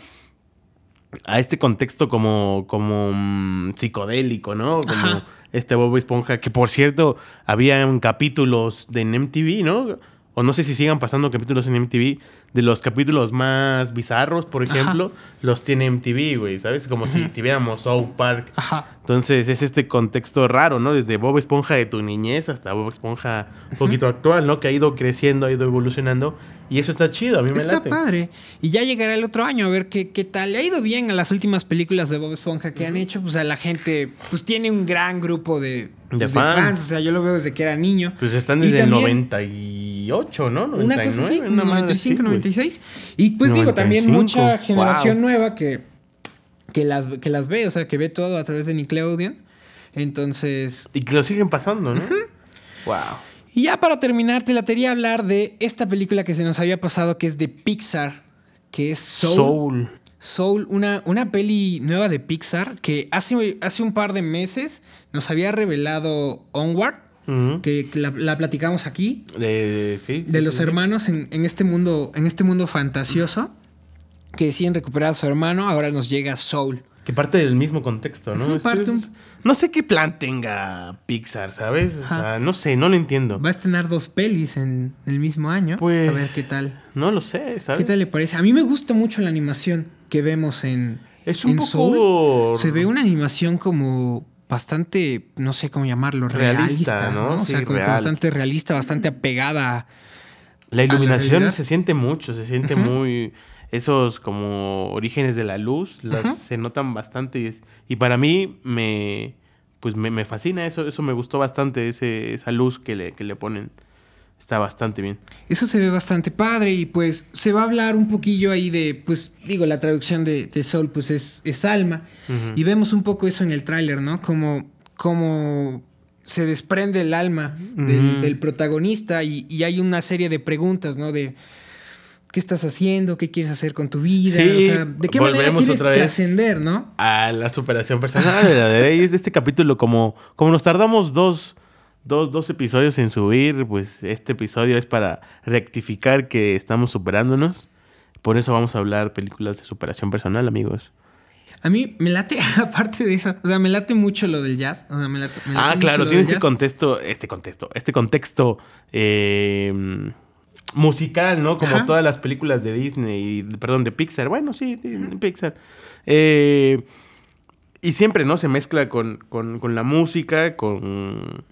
a este contexto como, como mm, psicodélico, ¿no? Como este Bob Esponja, que por cierto, había capítulos de MTV, ¿no? o no sé si sigan pasando capítulos en MTV, de los capítulos más bizarros, por ejemplo, los tiene MTV, güey, ¿sabes? Como si, si viéramos South Park. Ajá. Entonces es este contexto raro, ¿no? Desde Bob Esponja de tu niñez hasta Bob Esponja un poquito actual, ¿no? Que ha ido creciendo, ha ido evolucionando. Y eso está chido, a mí me Está late. padre. Y ya llegará el otro año a ver qué, qué tal. Le ha ido bien a las últimas películas de Bob Esponja que han hecho. Pues a la gente, pues tiene un gran grupo de, pues, fans. O sea, yo lo veo desde que era niño. Pues están Y desde el también- 98, ¿no? Una cosa así, como una madre 95, así, güey. 96. Y pues digo, también 95, mucha generación wow. nueva que, que, las, que las ve, o sea, que ve todo a través de Nickelodeon. Entonces, Y que lo siguen pasando, ¿no? Wow. Y ya para terminar, te la quería hablar de esta película que se nos había pasado, que es de Pixar, que es Soul. Soul. Soul, una, una peli nueva de Pixar que hace, hace un par de meses nos había revelado Onward, que la, la platicamos aquí, De, sí, de sí, los sí. hermanos en, en este mundo, en este mundo fantasioso, que deciden recuperar a su hermano, ahora nos llega Soul. Que parte del mismo contexto, ¿no? Ujú, Es- parte es- un- No sé qué plan tenga Pixar, ¿sabes? O Ajá. sea, no sé, no lo entiendo. Va a estrenar dos pelis en el mismo año. Pues- A ver qué tal. No lo sé, ¿sabes? ¿Qué tal le parece? A mí me gusta mucho la animación que vemos en, Es un en poco... Soul. Se ve una animación como bastante, no sé cómo llamarlo, realista, Realista, ¿no? ¿no? O sea, como que real. bastante realista, bastante apegada. La iluminación se siente mucho, se siente muy... Esos como orígenes de la luz las, se notan bastante y, es- y para mí me... Pues me, me fascina eso, eso me gustó bastante, ese, esa luz que le, que le ponen. Está bastante bien. Eso se ve bastante padre y pues se va a hablar un poquillo ahí de, pues digo, la traducción de, de Soul pues es, es alma. Y vemos un poco eso en el tráiler, ¿no? Como, como se desprende el alma del, del protagonista y, y hay una serie de preguntas, ¿no? De qué estás haciendo, qué quieres hacer con tu vida, Sí, o sea, de qué manera quieres trascender, ¿no? a la superación personal. de este capítulo, como, como nos tardamos dos, dos, dos episodios en subir, pues este episodio es para rectificar que estamos superándonos. Por eso vamos a hablar películas de superación personal, amigos. A mí me late, aparte de eso, o sea, me late mucho lo del jazz. O sea, me late- me late Ah, claro, tiene este jazz. contexto, este contexto, este contexto eh, musical, ¿no? Como Ajá. todas las películas de Disney, perdón, de Pixar. Bueno, sí, de Pixar. Eh, y siempre, ¿no? Se mezcla con, con- con la música, con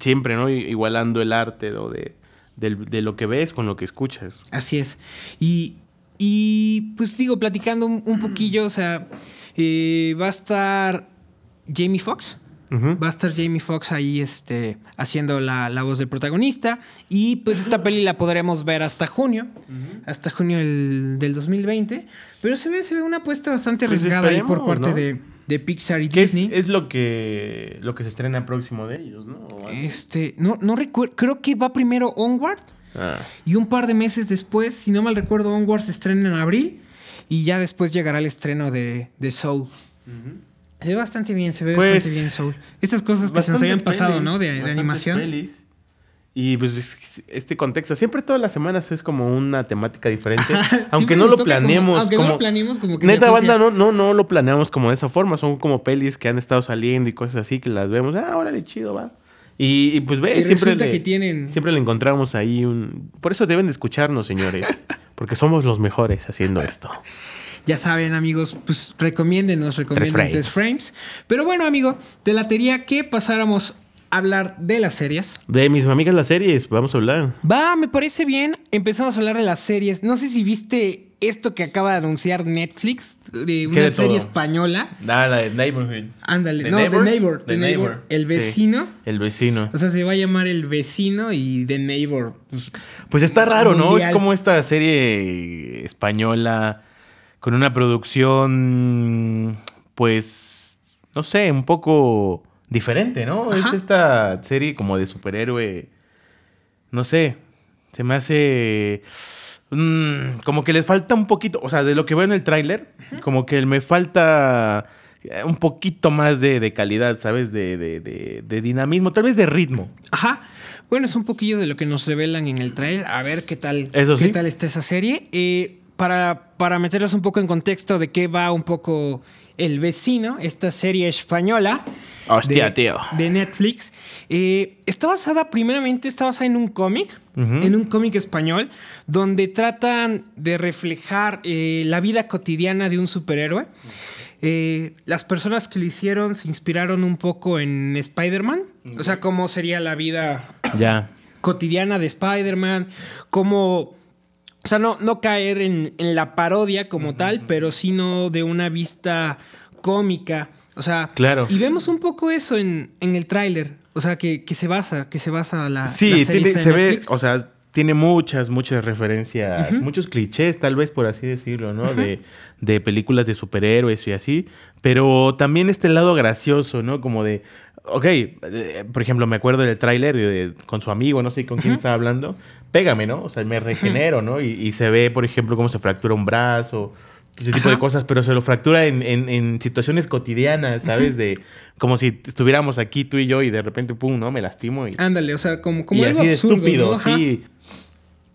siempre, ¿no? Igualando el arte ¿no? de, del- de lo que ves con lo que escuchas. Así es. Y, y pues digo, platicando un, un poquillo, o sea, eh, va a estar Jamie Foxx. Ujú. Va a estar Jamie Foxx ahí este, haciendo la, la voz del protagonista. Y pues esta peli la podremos ver hasta junio. Hasta junio del, del 2020. Pero se ve, se ve una apuesta bastante Pues arriesgada ahí por parte ¿no? de, de Pixar y Que es, Disney. es lo que lo que se estrena próximo de ellos, ¿no? Este, no, no recuerdo, creo que va primero Onward. Ah. Y un par de meses después, si no mal recuerdo, Onward se estrena en abril. Y ya después llegará el estreno de, de Soul. Se ve bastante bien, se ve Pues, bastante bien Soul. Estas cosas que se nos habían pasado, pelis, ¿no? De, de animación. pelis. Y pues es- este contexto, siempre todas las semanas es como una temática diferente. Ajá, aunque no lo como- planeemos. aunque no lo planeemos, como que Neta banda, no, no, no lo planeamos como de esa forma. Son como pelis que han estado saliendo y cosas así que las vemos. Ah, órale, chido, va. Y, y, pues ve, Y siempre le, que tienen- siempre le encontramos ahí un... Por eso deben de escucharnos, señores. Porque somos los mejores haciendo esto. Ya saben, amigos, pues recomiéndenos, recomienden frames. tres frames. Pero bueno, amigo, te latería que pasáramos a hablar de las series. De mis amigas las series, vamos a hablar. Va, me parece bien. Empezamos a hablar de las series. No sé si viste esto que acaba de anunciar Netflix, de ¿Qué una de serie todo? española. Ah, la de Neighborhood. Ándale, ¿The no, Neighbor? The Neighbor. The The Neighbor. Neighbor, El sí. vecino. El vecino. O sea, se va a llamar El Vecino y The Neighbor. Pues, Pues está raro, ¿no? Es como esta serie española con una producción, pues, no sé, un poco diferente, ¿no? Ajá. Es esta serie como de superhéroe, no sé, se me hace... mm, como que les falta un poquito, o sea, de lo que veo en el tráiler, como que me falta eh, un poquito más de, de calidad, ¿sabes? De, de- de- de dinamismo, tal vez de ritmo. Ajá. Bueno, es un poquillo de lo que nos revelan en el trailer. A ver qué tal, Eso qué sí. tal está esa serie. Eh, para, para meterlos un poco en contexto de qué va un poco El Vecino, esta serie española. Hostia, de, tío. De Netflix. Eh, está basada, primeramente, está basada en un cómic, en un cómic español, donde tratan de reflejar eh, la vida cotidiana de un superhéroe. Eh, las personas que lo hicieron se inspiraron un poco en Spider-Man. O sea, cómo sería la vida Ya. cotidiana de Spider-Man, cómo... O sea, no, no caer en, en la parodia como tal, pero sino de una vista cómica. O sea, Claro. y vemos un poco eso en, en el tráiler. O sea, que, que se basa, que se basa la, Sí, la tiene- se ve, o sea, tiene muchas, muchas referencias, muchos clichés, tal vez por así decirlo, ¿no? de, de películas de superhéroes y así. Pero también este lado gracioso, ¿no? Como de, ok, eh, por ejemplo, me acuerdo del tráiler con su amigo, no sé con quién estaba hablando, pégame, ¿no? O sea, me regenero, ¿no? Y, y se ve, por ejemplo, cómo se fractura un brazo, ese tipo de cosas, pero se lo fractura en, en- en situaciones cotidianas, ¿sabes? De como si estuviéramos aquí tú y yo y de repente, pum, ¿no? Me lastimo y, Ándale, o sea, como, como y algo así de estúpido, sí.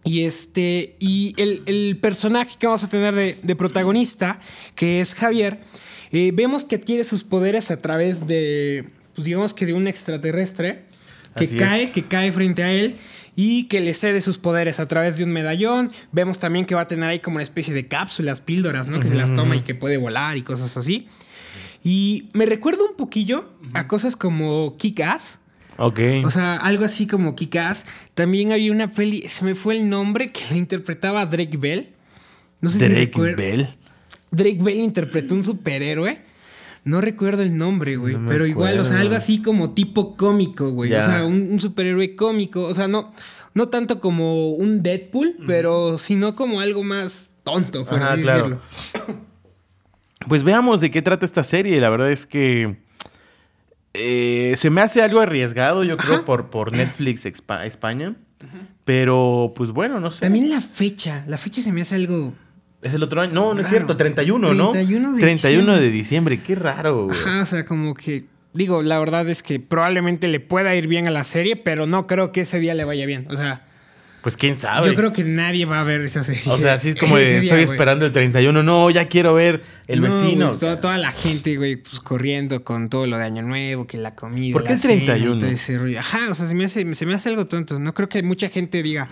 Y este. Y el, el personaje que vamos a tener de, de protagonista, que es Javier, eh, vemos que adquiere sus poderes a través de. Pues digamos que de un extraterrestre que Así cae, es. que cae frente a él. Y que le cede sus poderes a través de un medallón. Vemos también que va a tener ahí como una especie de cápsulas, píldoras, ¿no? Que se las toma y que puede volar y cosas así. Y me recuerda un poquillo a cosas como Kick-Ass. Ok. O sea, algo así como Kick-Ass. También había una peli, se me fue el nombre, que la interpretaba Drake Bell. No sé si Drake Bell. Drake Bell interpretó un superhéroe. No recuerdo el nombre, güey. No pero igual, o sea, algo así como tipo cómico, güey. O sea, un, un superhéroe cómico. O sea, no, no tanto como un Deadpool, pero sino como algo más tonto, por Ajá, así claro. decirlo. Pues veamos de qué trata esta serie. La verdad es que eh, se me hace algo arriesgado, yo creo, por, por Netflix España. Pero, pues bueno, no sé. También la fecha. La fecha se me hace algo. Es el otro año. No, no es cierto. 31, ¿no? 31 de 31 de diciembre. Qué raro, güey. Ajá, o sea, como que. Digo, la verdad es que probablemente le pueda ir bien a la serie, pero no creo que ese día le vaya bien. O sea, Pues quién sabe. yo creo que nadie va a ver esa serie. O sea, así es como de, día, estoy esperando el 31. No, ya quiero ver el No, vecino. toda, toda la gente, güey, pues corriendo con todo lo de Año Nuevo, que la comida. ¿Por qué el cena y 31? todo ese rollo. Ajá, o sea, se me, hace, se me hace algo tonto. No creo que mucha gente diga,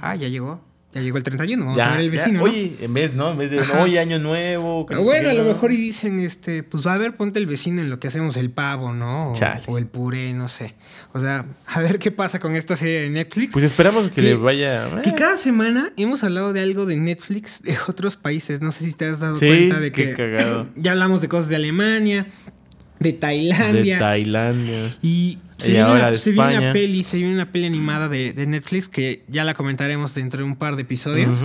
ah, ya llegó, ya llegó el 31, vamos a ver el ya. vecino. ¿no? Oye, en vez, ¿no? En vez de, Ajá. oye, año nuevo. que Pero no sé bueno, qué, a lo mejor y dicen, este, pues va a ver, ponte el vecino en lo que hacemos el pavo, ¿no? O, el puré, no sé. O sea, a ver qué pasa con esta serie de Netflix. Pues esperamos que, Que- le vaya. que eh. cada semana hemos hablado de algo de Netflix de otros países. No sé si te has dado Sí, cuenta de qué que cagado. ya hablamos de cosas de Alemania, de Tailandia. De Tailandia. y se, Y viene, ahora una, de se viene una peli, se viene una peli animada de, de Netflix que ya la comentaremos dentro de un par de episodios.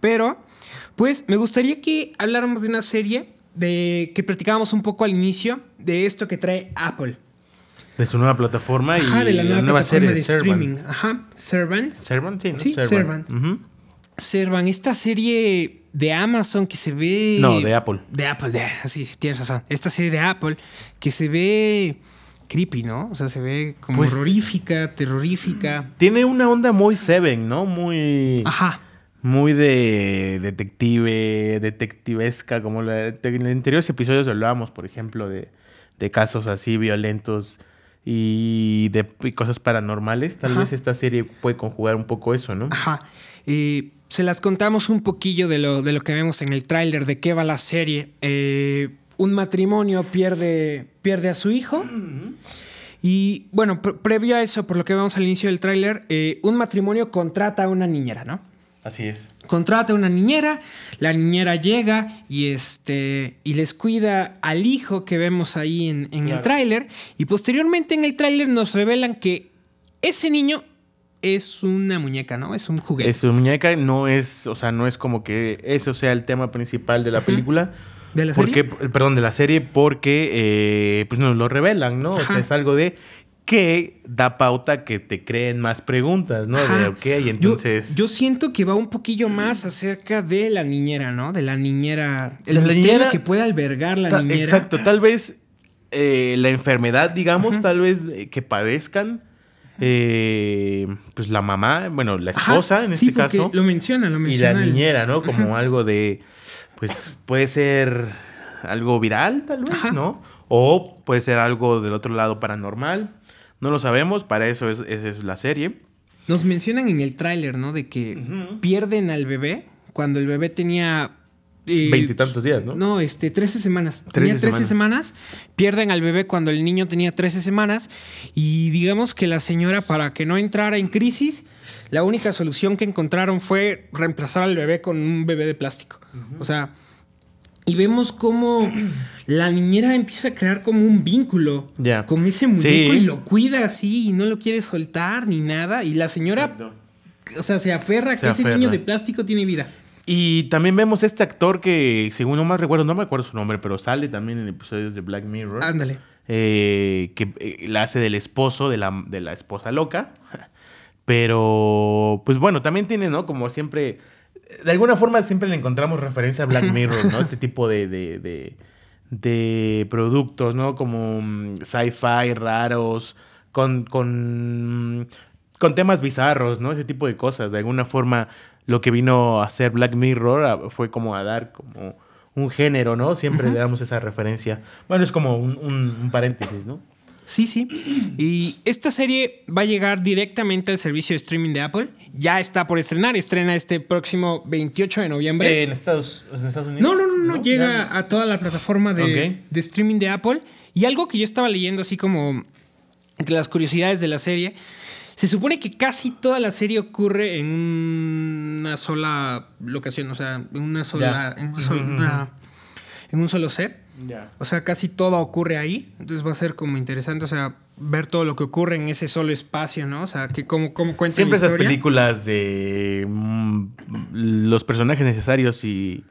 Pero, pues, me gustaría que habláramos de una serie de que platicábamos un poco al inicio de esto que trae Apple. De su nueva plataforma y de la nueva, plataforma serie de Servant. streaming. Ajá, Servant. Servant, sí, ¿no? Sí, Servant. Ujú. Servant, esta serie de Amazon que se ve. No, de Apple. De Apple, de, así, tienes razón. Esta serie de Apple que se ve creepy, ¿no? O sea, se ve como Pues- horrorífica, terrorífica. Tiene una onda muy Seven, ¿no? Muy. Ajá. Muy de detective, detectivesca, como la, en anteriores episodios hablábamos, por ejemplo, de, de casos así violentos y de y cosas paranormales. Tal Ajá. vez esta serie puede conjugar un poco eso, ¿no? Ajá. Eh, se las contamos un poquillo de lo, de lo que vemos en el tráiler, de qué va la serie. Eh, un matrimonio pierde, pierde a su hijo. Y bueno, pre- previo a eso, por lo que vemos al inicio del tráiler, eh, un matrimonio contrata a una niñera, ¿no? Así es. Contrata a una niñera, la niñera llega y este y les cuida al hijo que vemos ahí en, en el tráiler y posteriormente en el tráiler nos revelan que ese niño es una muñeca, ¿no? Es un juguete. Es su muñeca no es, o sea, no es como que eso sea el tema principal de la película. ¿De la porque, serie? perdón, de la serie, porque eh, pues nos lo revelan, ¿no? O sea, es algo de que da pauta que te creen más preguntas, ¿no? Ajá. De, ok, Yo- entonces... Yo, siento que va un poquillo más acerca de la niñera, ¿no? De la niñera. El la misterio niñera- que puede albergar la Ta- niñera. Exacto, tal vez eh, la enfermedad, digamos, tal vez eh, que padezcan eh, pues la mamá, bueno, la esposa en este caso. Lo menciona, lo y menciona. la el- niñera, ¿no? Como algo de, pues puede ser algo viral, tal vez, Ajá. ¿no? O puede ser algo del otro lado paranormal. No lo sabemos, para eso es, esa es la serie. Nos mencionan en el tráiler, ¿no? De que pierden al bebé cuando el bebé tenía... eh, Veintitantos días, ¿no? No, este, 13 semanas. 13 tenía 13 semanas. Pierden al bebé cuando el niño tenía 13 semanas. Y digamos que la señora, para que no entrara en crisis, la única solución que encontraron fue reemplazar al bebé con un bebé de plástico. O sea, y vemos cómo la niñera empieza a crear como un vínculo Ya. con ese muñeco Sí. y lo cuida así y no lo quiere soltar ni nada. Y la señora, Exacto. o sea, se aferra a Se que ese aferra. niño de plástico tiene vida. Y también vemos este actor que, según no más recuerdo, no me acuerdo su nombre, pero sale también en episodios de Black Mirror. Ándale. eh, que eh, la hace del esposo de la, de la esposa loca. Pero, pues bueno, también tiene, ¿no? Como siempre, de alguna forma siempre le encontramos referencia a Black Mirror, ¿no? Este tipo de, de, de, de productos, ¿no? Como mm, sci-fi raros, con, con, con temas bizarros, ¿no? Ese tipo de cosas. De alguna forma, lo que vino a hacer Black Mirror fue como a dar como un género, ¿no? Siempre le damos esa referencia. Bueno, es como un, un- un paréntesis, ¿no? Sí, sí. Y esta serie va a llegar directamente al servicio de streaming de Apple. Ya está por estrenar. Estrena este próximo 28 de noviembre. en, Estados, en Estados Unidos. No, no, no, no, llega a toda la plataforma de, de streaming de Apple. Y algo que yo estaba leyendo así como entre las curiosidades de la serie, se supone que casi toda la serie ocurre en una sola locación, o sea, en una sola, en, una- en un solo set. Ya. O sea, casi todo ocurre ahí. Entonces va a ser como interesante, o sea, ver todo lo que ocurre en ese solo espacio, ¿no? O sea, que cómo, cómo cuentan Siempre la esas películas de mm, los personajes necesarios y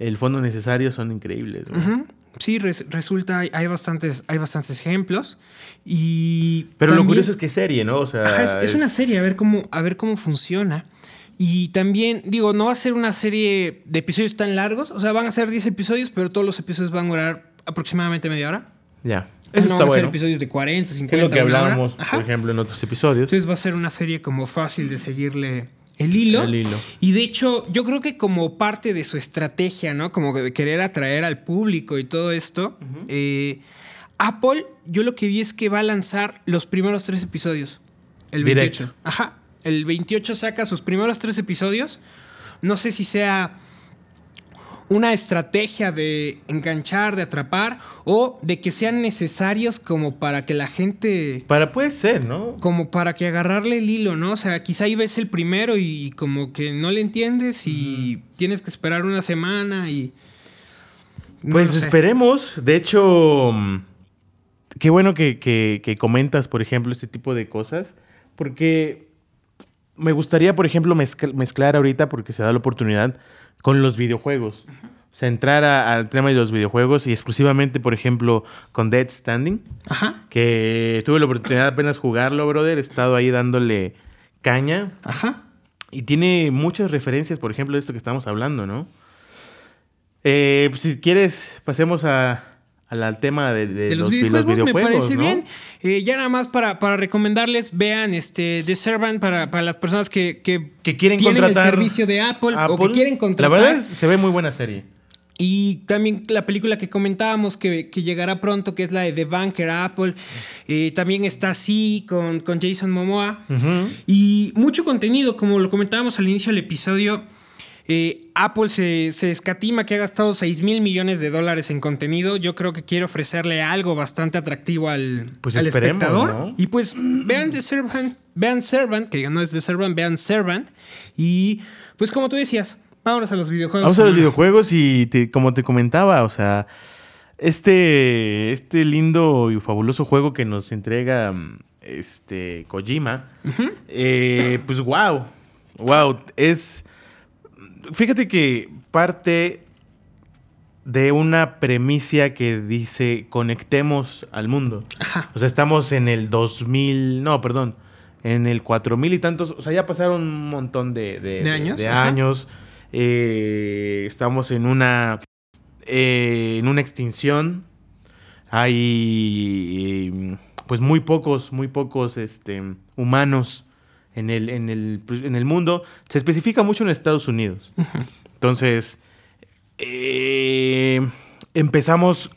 el fondo necesario son increíbles. ¿no? Sí, res- resulta, hay, hay bastantes, hay bastantes ejemplos. Y. Pero lo también- curioso es que es serie, ¿no? O sea, Ajá, es, es una serie, a ver cómo, a ver cómo funciona. Y también, digo, no va a ser una serie de episodios tan largos. O sea, van a ser 10 episodios, pero todos los episodios van a durar aproximadamente media hora. Ya. no Eso van está a ser bueno. episodios de 40, Que 50, es lo que hablábamos, por ejemplo, en otros episodios. Entonces va a ser una serie como fácil de seguirle el hilo. El hilo. Y de hecho, yo creo que como parte de su estrategia, ¿no? Como de querer atraer al público y todo esto, eh, Apple, yo lo que vi es que va a lanzar los primeros tres episodios. El 28. Directo. Ajá. El 28 saca sus primeros tres episodios. No sé si sea una estrategia de enganchar, de atrapar, o de que sean necesarios como para que la gente Para puede ser, ¿no? como para que agarrarle el hilo, ¿no? O sea, quizá ahí ves el primero y como que no le entiendes y tienes que esperar una semana y... no Pues sé. esperemos. De hecho, mm, qué bueno que, que- que comentas, por ejemplo, este tipo de cosas. Porque me gustaría, por ejemplo, mezcl- mezclar ahorita, porque se da la oportunidad, con los videojuegos. O sea, entrar a- al tema de los videojuegos y exclusivamente, por ejemplo, con Dead Standing. Ajá, Que tuve la oportunidad de apenas jugarlo, brother. He estado ahí dándole caña. ajá. Y tiene muchas referencias, por ejemplo, de esto que estamos hablando, ¿no? Eh, pues, si quieres, pasemos a, al- tema de, de De los, vi- videojuegos, me parece ¿no? bien. Eh, ya nada más para, para recomendarles, vean este The Servant para, para las personas que, que, Que quieren tienen contratar el servicio de Apple, o que quieren contratar. La verdad es, se ve muy buena serie. Y también la película que comentábamos que, que llegará pronto, que es la de The Banker Apple. Eh, también está así con, con Jason Momoa. Y mucho contenido, como lo comentábamos al inicio del episodio. Eh, Apple se, se escatima que ha gastado 6 mil millones de dólares en contenido. Yo creo que quiere ofrecerle algo bastante atractivo al, Pues al espectador. ¿no? Y pues vean The Servant, vean Servant, que no es The Servant, vean Servant. Y pues como tú decías, vámonos a los videojuegos. Vamos a los videojuegos y te- como te comentaba, o sea, este, este lindo y fabuloso juego que nos entrega este Kojima, eh, pues wow, wow, es, fíjate que parte de una premisa que dice conectemos al mundo. Ajá. O sea, estamos en el 2000, no, perdón, en el 4000 y tantos, o sea, ya pasaron un montón de, de- ¿De años? de años. Eh, estamos en una, eh, en una extinción. Hay, eh, pues muy pocos, muy pocos este, humanos en el, en, el, pues, en el mundo. Se especifica mucho en Estados Unidos. Entonces, eh, empezamos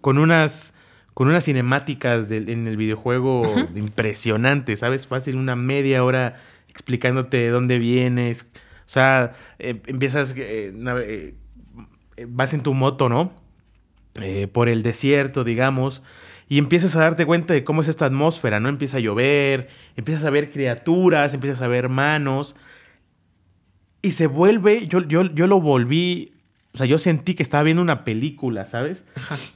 con unas, con unas cinemáticas en el videojuego impresionantes, ¿sabes? Fácil, una media hora explicándote de dónde vienes. O sea, eh, empiezas, eh, vas en tu moto, ¿no? por el desierto, digamos, y empiezas a darte cuenta de cómo es esta atmósfera, ¿no? Empieza a llover, empiezas a ver criaturas, empiezas a ver manos, y se vuelve, yo, yo, yo lo volví, o sea, yo sentí que estaba viendo una película, ¿sabes?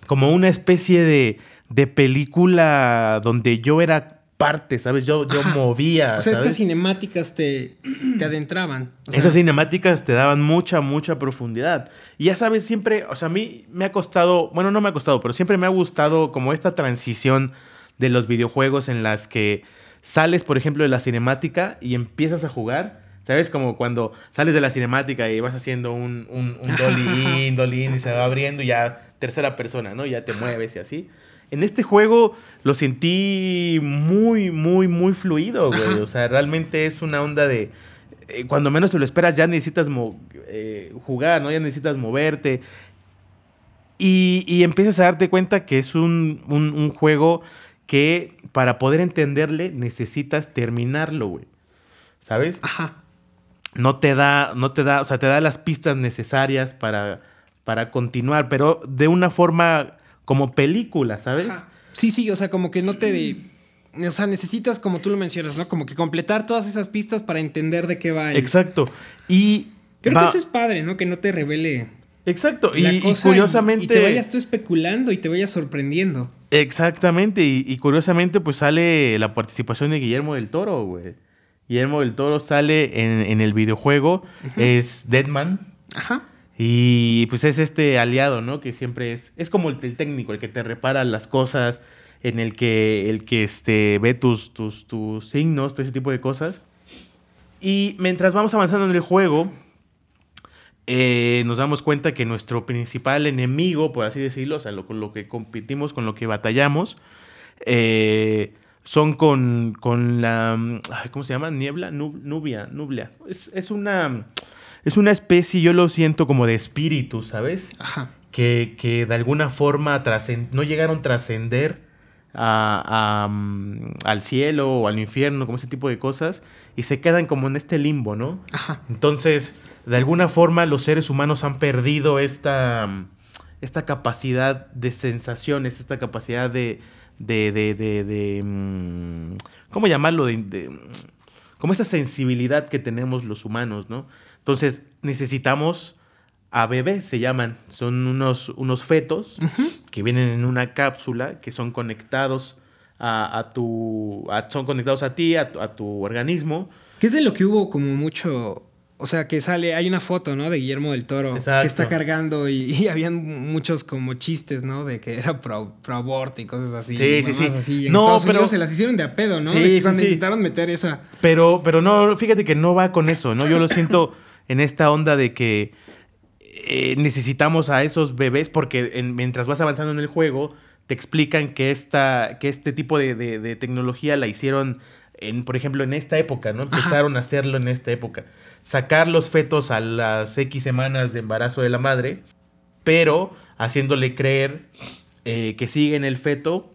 Como una especie de, de película donde yo era parte, ¿sabes? Yo, yo movía. O sea, estas cinemáticas te, te adentraban. Esas cinemáticas te daban mucha, mucha profundidad. Y ya sabes, siempre, o sea, a mí me ha costado, bueno, no me ha costado, pero siempre me ha gustado como esta transición de los videojuegos en las que sales, por ejemplo, de la cinemática y empiezas a jugar. ¿Sabes? Como cuando sales de la cinemática y vas haciendo un, un, un dolly in, dolly in y se va abriendo y ya tercera persona, ¿no? Ya te mueves y así. En este juego lo sentí muy, muy, muy fluido, güey. O sea, realmente es una onda de... Eh, cuando menos te lo esperas ya necesitas eh, jugar, ¿no? Ya necesitas moverte. Y, y, empiezas a darte cuenta que es un, un, juego que para poder entenderle necesitas terminarlo, güey. ¿Sabes? Ajá. No te da, no te da, o sea, te da las pistas necesarias para, para continuar, pero de una forma como película, ¿sabes? Sí, sí, o sea, como que no te... O sea, necesitas, como tú lo mencionas, ¿no? Como que completar todas esas pistas para entender de qué va. Exacto. Y... Creo que eso es padre, ¿no? Que no te revele... Exacto. Y, curiosamente... Y, te vayas tú especulando y te vayas sorprendiendo. Exactamente. Y, curiosamente, pues sale la participación de Guillermo del Toro, güey. Guillermo del Toro sale en, el videojuego. Es Deadman. Ajá. Y pues es este aliado, ¿no? Que siempre es, es como el, técnico, el que te repara las cosas, en el que, el que este, ve tus, tus, tus signos, todo ese tipo de cosas. Y mientras vamos avanzando en el juego, eh, nos damos cuenta que nuestro principal enemigo, por así decirlo, o sea, lo, con lo que competimos, con lo que batallamos, eh, son con, con la... ¿Cómo se llama? Niebla, nubia, nublia. Es, es una es una especie, yo lo siento como de espíritu, ¿sabes? Ajá. Que, que de alguna forma no llegaron a trascender mm, al cielo o al infierno, como ese tipo de cosas, y se quedan como en este limbo, ¿no? Ajá. Entonces, de alguna forma los seres humanos han perdido esta, mm, esta capacidad de sensaciones, esta capacidad de, de, de, de, mm, ¿cómo llamarlo? De, como esta sensibilidad que tenemos los humanos, ¿no? Entonces necesitamos a bebés, se llaman. Son unos, unos fetos que vienen en una cápsula que son conectados a, tu. son conectados a ti, a, tu organismo. Que es de lo que hubo como mucho. O sea, que sale, hay una foto, ¿no? De Guillermo del Toro que está cargando y, habían muchos como chistes, ¿no? De que era pro, aborto y cosas así. Sí, sí, sí. no, pero se las hicieron de a pedo, ¿no? Sí, sí, intentaron meter esa. Pero, pero no, fíjate que no va con eso, ¿no? Yo lo siento en esta onda de que eh, necesitamos a esos bebés porque mientras vas avanzando en el juego te explican que, esta, que este tipo de, tecnología la hicieron, en, por ejemplo, en esta época, ¿no? Empezaron a hacerlo en esta época. Sacar los fetos a las X semanas de embarazo de la madre, pero haciéndole creer eh, que siguen el feto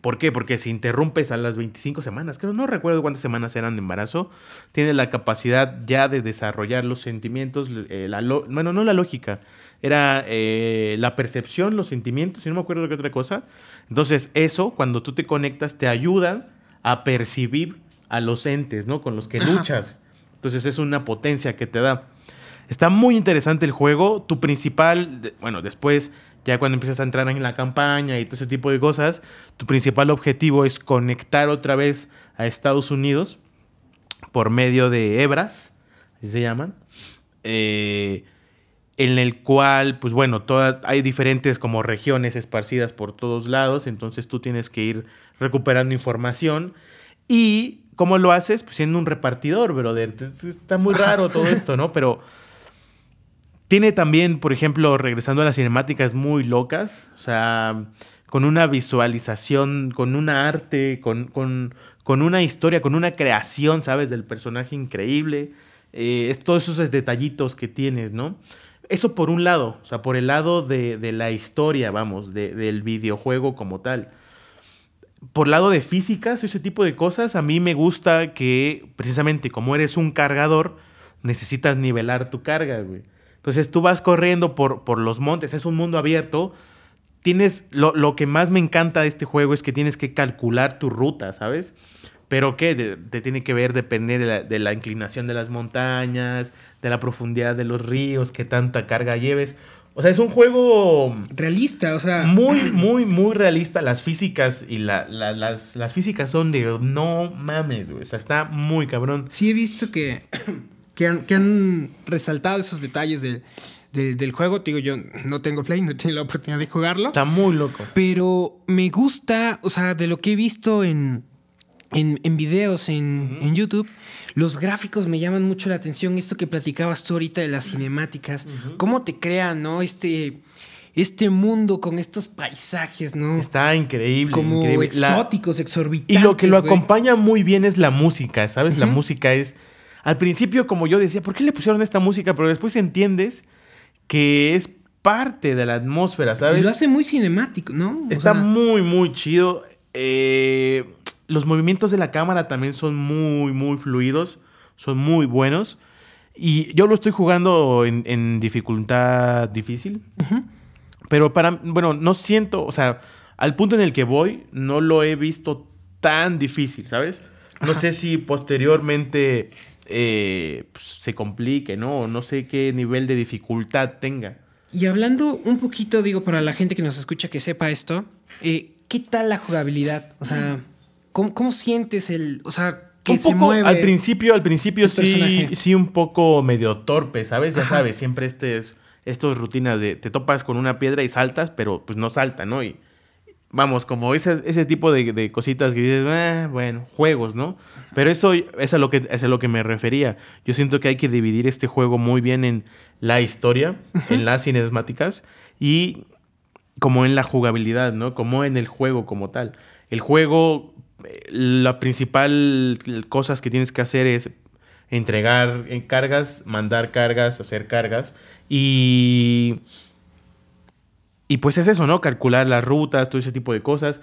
¿Por qué? Porque si interrumpes a las 25 semanas, creo, no recuerdo cuántas semanas eran de embarazo, tiene la capacidad ya de desarrollar los sentimientos, eh, bueno, no la lógica, era eh, la percepción, los sentimientos, y no me acuerdo qué otra cosa. Entonces, eso, cuando tú te conectas, te ayuda a percibir a los entes, ¿no? Con los que luchas. Entonces, es una potencia que te da. Está muy interesante el juego. Tu principal, bueno, después ya cuando empiezas a entrar en la campaña y todo ese tipo de cosas, tu principal objetivo es conectar otra vez a Estados Unidos por medio de hebras, así se llaman, eh, en el cual, pues bueno, hay diferentes como regiones esparcidas por todos lados, entonces tú tienes que ir recuperando información y ¿cómo lo haces? Pues siendo un repartidor, brother. Está muy raro todo esto, ¿no? Pero tiene también, por ejemplo, regresando a las cinemáticas muy locas. O sea, con una visualización, con una arte, con, con, con una historia, con una creación, ¿sabes? Del personaje increíble. Eh, es todos esos detallitos que tienes, ¿no? Eso por un lado, o sea, por el lado de, de la historia, vamos, de, del videojuego como tal. Por lado de físicas, ese tipo de cosas, a mí me gusta que precisamente como eres un cargador, necesitas nivelar tu carga, güey. Entonces tú vas corriendo por, por los montes, es un mundo abierto. Tienes, lo, lo, que más me encanta de este juego es que tienes que calcular tu ruta, ¿sabes? Pero que te tiene que ver, depender de la, de la, inclinación de las montañas, de la profundidad de los ríos, qué tanta carga lleves. O sea, es un juego... Realista, o sea... Muy, muy, muy realista. Las físicas y la, la, las, las físicas son de... No mames, güey. O sea, está muy cabrón. Sí he visto que que han, que han resaltado esos detalles del, del, del, juego. Te digo, yo no tengo Play, no he tenido la oportunidad de jugarlo. Está muy loco. Pero me gusta, o sea, de lo que he visto en, en, en videos en, uh -huh. en, YouTube, los gráficos me llaman mucho la atención. Esto que platicabas tú ahorita de las cinemáticas, uh -huh. cómo te crean, ¿no? Este este mundo con estos paisajes, ¿no? Está increíble. Como increíble. exóticos, la... exorbitantes. Y lo que lo wey. acompaña muy bien es la música, ¿sabes? Uh -huh. La música es al principio, como yo decía, ¿por qué le pusieron esta música? Pero después entiendes que es parte de la atmósfera, ¿sabes? Y lo hace muy cinemático, ¿no? O Está sea... muy, muy chido. Eh, los movimientos de la cámara también son muy, muy fluidos. Son muy buenos. Y yo lo estoy jugando en, en dificultad difícil. Uh -huh. Pero para, bueno, no siento, o sea, al punto en el que voy, no lo he visto tan difícil, ¿sabes? No Ajá. sé si posteriormente eh, pues, se complique, ¿no? No sé qué nivel de dificultad tenga. Y hablando un poquito, digo, para la gente que nos escucha que sepa esto, eh, ¿qué tal la jugabilidad? O sea, ¿cómo, cómo sientes el. O sea, que un se poco, mueve. Al principio, al principio sí, sí, un poco medio torpe, ¿sabes? Ya Ajá. sabes, siempre este es, estos rutinas de te topas con una piedra y saltas, pero pues no salta, ¿no? Y vamos, como ese, ese tipo de, de cositas que dices, eh, bueno, juegos, ¿no? Pero eso es a, lo que, es a lo que me refería. Yo siento que hay que dividir este juego muy bien en la historia, en las cinemáticas y como en la jugabilidad, ¿no? Como en el juego como tal. El juego, eh, la principal cosas que tienes que hacer es entregar cargas, mandar cargas, hacer cargas y y pues es eso, ¿no? Calcular las rutas, todo ese tipo de cosas.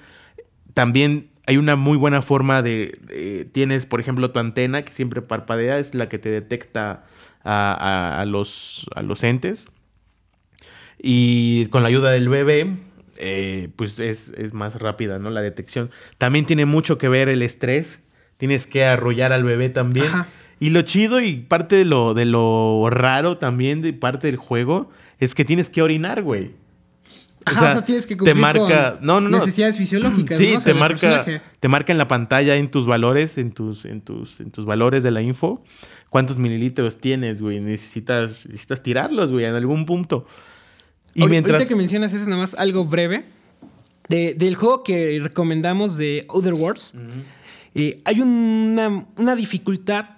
También hay una muy buena forma de, tienes, por ejemplo, tu antena que siempre parpadea, es la que te detecta a, a, a, los, a los entes. Y con la ayuda del bebé, eh, pues es, es, más rápida, ¿no? La detección. También tiene mucho que ver el estrés. Tienes que arrollar al bebé también. Ajá. Y lo chido y parte de lo, de lo raro también, de parte del juego, es que tienes que orinar, güey. Ajá, o sea, o sea, tienes que cumplir te marca, con no, no, no. necesidades fisiológicas. Sí, ¿no? o sea, te marca, te marca en la pantalla en tus valores, en tus, en tus, en tus valores de la info, cuántos mililitros tienes, güey. Necesitas, necesitas tirarlos, güey, en algún punto. Y mientras... Ahorita que mencionas eso, nada más algo breve. De, del juego que recomendamos de Other Worlds, uh -huh. eh, hay una, una, dificultad.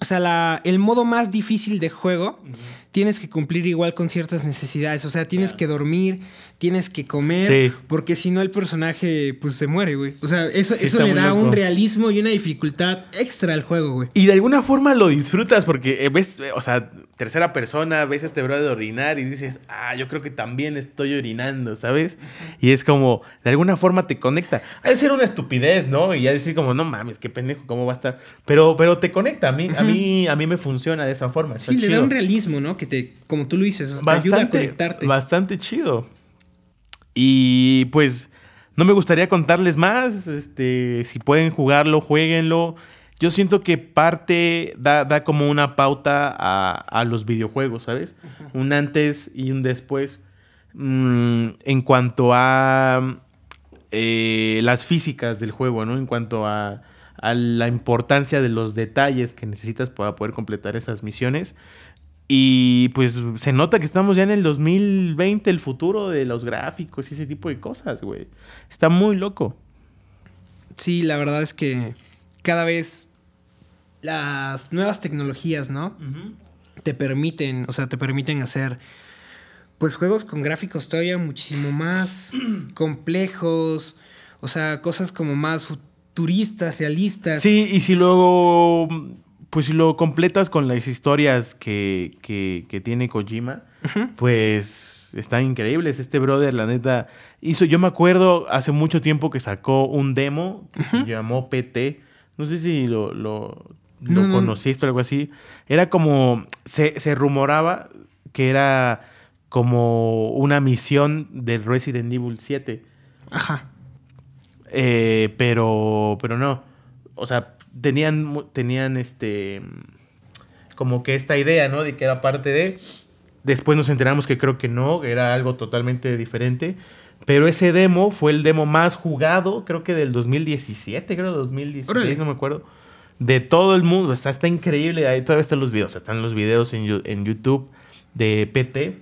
O sea, la, el modo más difícil de juego. Uh -huh tienes que cumplir igual con ciertas necesidades. O sea, tienes que dormir, tienes que comer, sí. porque si no el personaje pues se muere, güey. O sea, eso, sí, eso le da loco. un realismo y una dificultad extra al juego, güey. Y de alguna forma lo disfrutas porque eh, ves, o sea, tercera persona, ves a este bro de orinar y dices, ah, yo creo que también estoy orinando, ¿sabes? Y es como, de alguna forma te conecta. Ha de ser una estupidez, ¿no? Y ya decir como, no mames, qué pendejo, ¿cómo va a estar? Pero, pero te conecta, a mí, uh -huh. a mí, a mí me funciona de esa forma. Está sí, chido. le da un realismo, ¿no? Que te, como tú lo dices, o sea, bastante, te ayuda a conectarte. Bastante chido. Y pues no me gustaría contarles más. Este, si pueden jugarlo, jueguenlo. Yo siento que parte da, da como una pauta a, a, los videojuegos, ¿sabes? Un antes y un después. Mmm, en cuanto a eh, las físicas del juego, ¿no? En cuanto a, a la importancia de los detalles que necesitas para poder completar esas misiones. Y pues se nota que estamos ya en el 2020, el futuro de los gráficos y ese tipo de cosas, güey. Está muy loco. Sí, la verdad es que cada vez las nuevas tecnologías, ¿no? Uh -huh. Te permiten, o sea, te permiten hacer pues juegos con gráficos todavía muchísimo más complejos, o sea, cosas como más futuristas, realistas. Sí, y si luego, pues si lo completas con las historias que, que, que tiene Kojima, pues están increíbles. Este brother, la neta, hizo, yo me acuerdo hace mucho tiempo que sacó un demo que se llamó PT. No sé si lo, lo, lo No, no. conociste o algo así. Era como, se, se rumoraba que era como una misión del Resident Evil 7. Ajá. Eh, pero, pero no. O sea, tenían, tenían este, como que esta idea, ¿no? De que era parte de... Después nos enteramos que creo que no, que era algo totalmente diferente. Pero ese demo fue el demo más jugado, creo que del 2017, creo, 2016, Órale. no me acuerdo. De todo el mundo. Está, está increíble. Ahí todavía están los videos. Están los videos en, en YouTube de PT.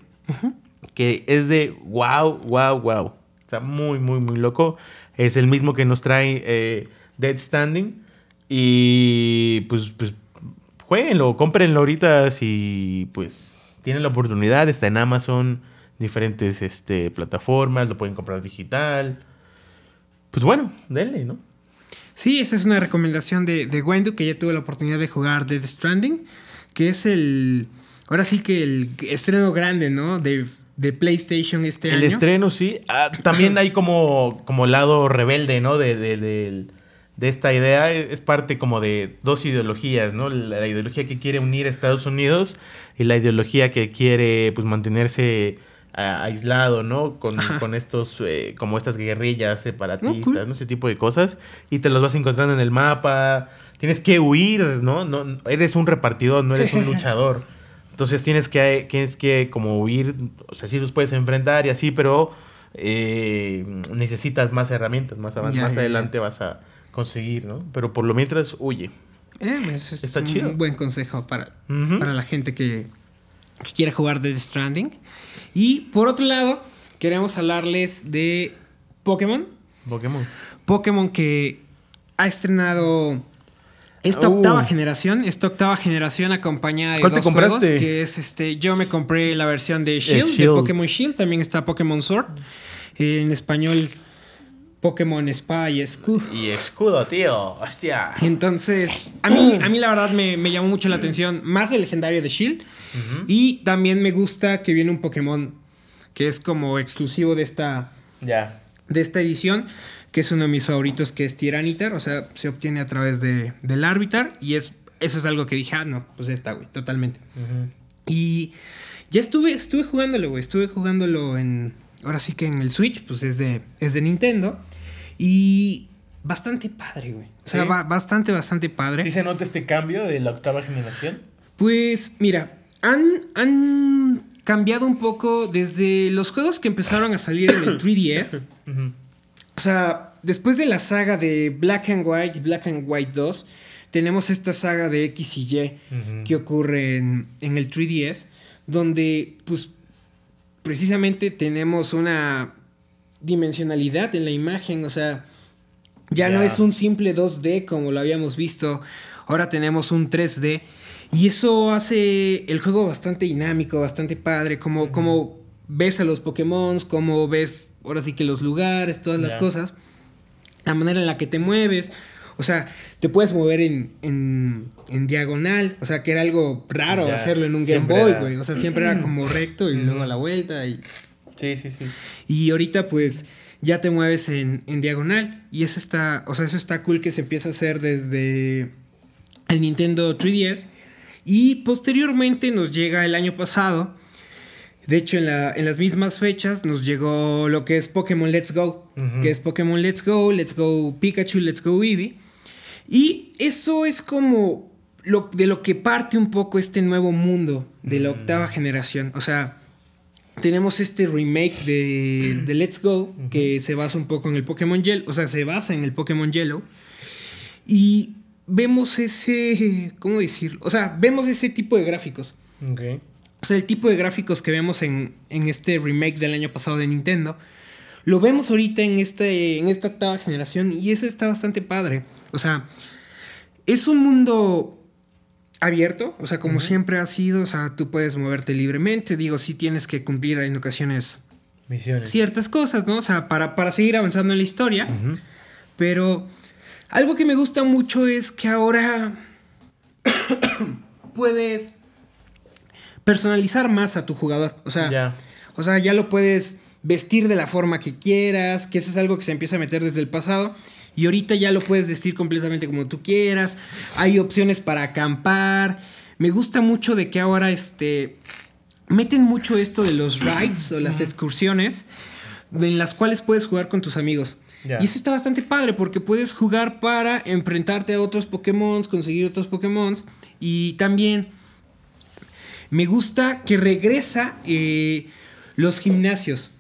Que es de wow, wow, wow. Está muy, muy, muy loco. Es el mismo que nos trae eh, Dead Standing. Y pues, pues, jueguenlo, cómprenlo ahorita si pues tienen la oportunidad. Está en Amazon, diferentes este, plataformas, lo pueden comprar digital. Pues bueno, denle, ¿no? Sí, esa es una recomendación de, de Wendu, que ya tuvo la oportunidad de jugar Death Stranding, que es el. Ahora sí que el estreno grande, ¿no? De, de PlayStation este El año. estreno, sí. Ah, también hay como, como lado rebelde, ¿no? De, de, del- de esta idea. Es parte como de dos ideologías, ¿no? La, la ideología que quiere unir a Estados Unidos y la ideología que quiere, pues, mantenerse aislado, ¿no? Con, con estos, eh, como estas guerrillas separatistas, Oh, cool. ¿no? Ese tipo de cosas. Y te los vas encontrando en el mapa. Tienes que huir, ¿no? no eres un repartidor, no eres un luchador. Entonces tienes que, tienes que como huir, o sea, sí los puedes enfrentar y así, pero eh, necesitas más herramientas, más, Ya, más ya, ya. adelante vas a conseguir, ¿no? Pero por lo mientras, huye. Eh, ese es Está un chido. buen consejo para, para la gente que, que quiera jugar Death Stranding. Y por otro lado, queremos hablarles de Pokémon. Pokémon. Pokémon que ha estrenado esta Uh. octava generación, esta octava generación acompañada de ¿Cuál te dos compraste? juegos, que es este, yo me compré la versión de Shield, de Shield. Pokémon Shield, también está Pokémon Sword, eh, en español Pokémon Espada y Escudo. Y escudo, tío. Hostia. Entonces, a mí, a mí la verdad me, me llamó mucho la atención más el legendario de Shield y también me gusta que viene un Pokémon que es como exclusivo de esta, de esta edición, que es uno de mis favoritos, que es Tyranitar, o sea, se obtiene a través de, del Arbitar, y es, eso es algo que dije, ah, no, pues esta, güey, totalmente. Y ya estuve, estuve jugándolo, güey, estuve jugándolo en, ahora sí que en el Switch, pues es de, es de Nintendo, y bastante padre, güey. O sea, ¿Sí? ba- bastante, bastante padre. ¿Sí se nota este cambio de la octava generación? Pues mira, han, han cambiado un poco desde los juegos que empezaron a salir en el 3DS. Ujú. O sea, después de la saga de Black and White y Black and White 2, tenemos esta saga de X y Y que ocurre en, en el 3DS, donde pues precisamente tenemos una dimensionalidad en la imagen, o sea, ya no es un simple 2D como lo habíamos visto, ahora tenemos un 3D y eso hace el juego bastante dinámico, bastante padre, como, como ves a los Pokémon, como ves ahora sí que los lugares, todas las cosas, la manera en la que te mueves. O sea, te puedes mover en, en, en diagonal. O sea, que era algo raro Ya, hacerlo en un Game Boy, güey. O sea, siempre era como recto y luego a la vuelta. Y, Sí, sí, sí. y ahorita, pues, ya te mueves en, en diagonal. Y eso está, o sea, eso está cool que se empieza a hacer desde el Nintendo 3DS. Y posteriormente nos llega el año pasado. De hecho, en, la- en las mismas fechas nos llegó lo que es Pokémon Let's Go. Que es Pokémon Let's Go, Let's Go Pikachu, Let's Go Eevee. Y eso es como lo, de lo que parte un poco este nuevo mundo de la octava generación. O sea, tenemos este remake de, de Let's Go que se basa un poco en el Pokémon Yellow. O sea, se basa en el Pokémon Yellow. Y vemos ese. ¿Cómo decirlo? O sea, vemos ese tipo de gráficos. Ok. O sea, el tipo de gráficos que vemos en, en este remake del año pasado de Nintendo, lo vemos ahorita en, este, en esta octava generación y eso está bastante padre. O sea, es un mundo abierto, o sea, como siempre ha sido, o sea, tú puedes moverte libremente, digo, sí tienes que cumplir en ocasiones Misiones. ciertas cosas, ¿no? O sea, para, para seguir avanzando en la historia, pero algo que me gusta mucho es que ahora puedes personalizar más a tu jugador, o sea, o sea, ya lo puedes vestir de la forma que quieras, que eso es algo que se empieza a meter desde el pasado. Y ahorita ya lo puedes vestir completamente como tú quieras. Hay opciones para acampar. Me gusta mucho de que ahora este meten mucho esto de los rides o las excursiones en las cuales puedes jugar con tus amigos. Y eso está bastante padre porque puedes jugar para enfrentarte a otros Pokémon, conseguir otros Pokémon y también me gusta que regresa eh, los gimnasios.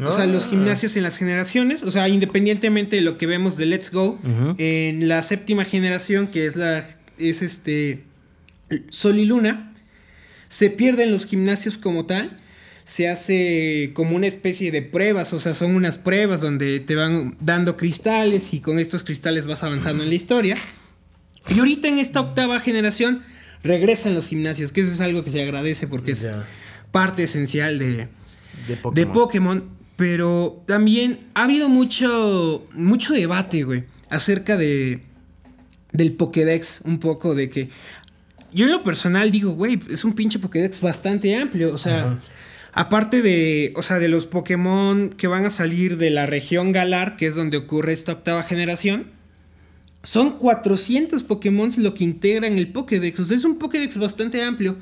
O sea, los Ah. gimnasios en las generaciones, o sea, independientemente de lo que vemos de Let's Go, en la séptima generación, que es la es este Sol y Luna, se pierden los gimnasios como tal. Se hace como una especie de pruebas, o sea, son unas pruebas donde te van dando cristales y con estos cristales vas avanzando en la historia. Y ahorita en esta octava generación regresan los gimnasios, que eso es algo que se agradece porque es parte esencial de, De Pokémon. de Pokémon. Pero también ha habido mucho, mucho debate, güey, acerca de del Pokédex, un poco de que yo en lo personal digo, güey, es un pinche Pokédex bastante amplio, o sea, Ajá. aparte de, o sea, de los Pokémon que van a salir de la región Galar, que es donde ocurre esta octava generación, son 400 Pokémon lo que integran el Pokédex, o sea, es un Pokédex bastante amplio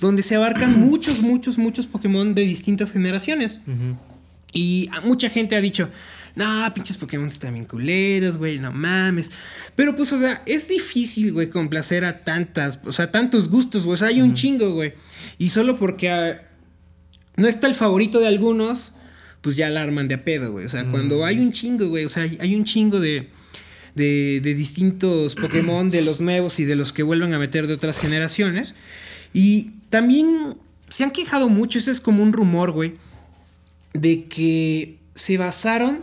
donde se abarcan muchos, muchos, muchos Pokémon de distintas generaciones. Ujú. Y mucha gente ha dicho, no, pinches Pokémon están bien culeros, güey, no mames. Pero pues, o sea, es difícil, güey, complacer a tantas, o sea, tantos gustos, güey. O sea, hay un chingo, güey. Y solo porque ah, no está el favorito de algunos, pues ya la arman de a pedo, güey. O sea, cuando hay un chingo, güey, o sea, hay- un chingo de, de, de distintos Pokémon, de los nuevos y de los que vuelven a meter de otras generaciones. Y también se han quejado mucho, ese es como un rumor, güey, de que se basaron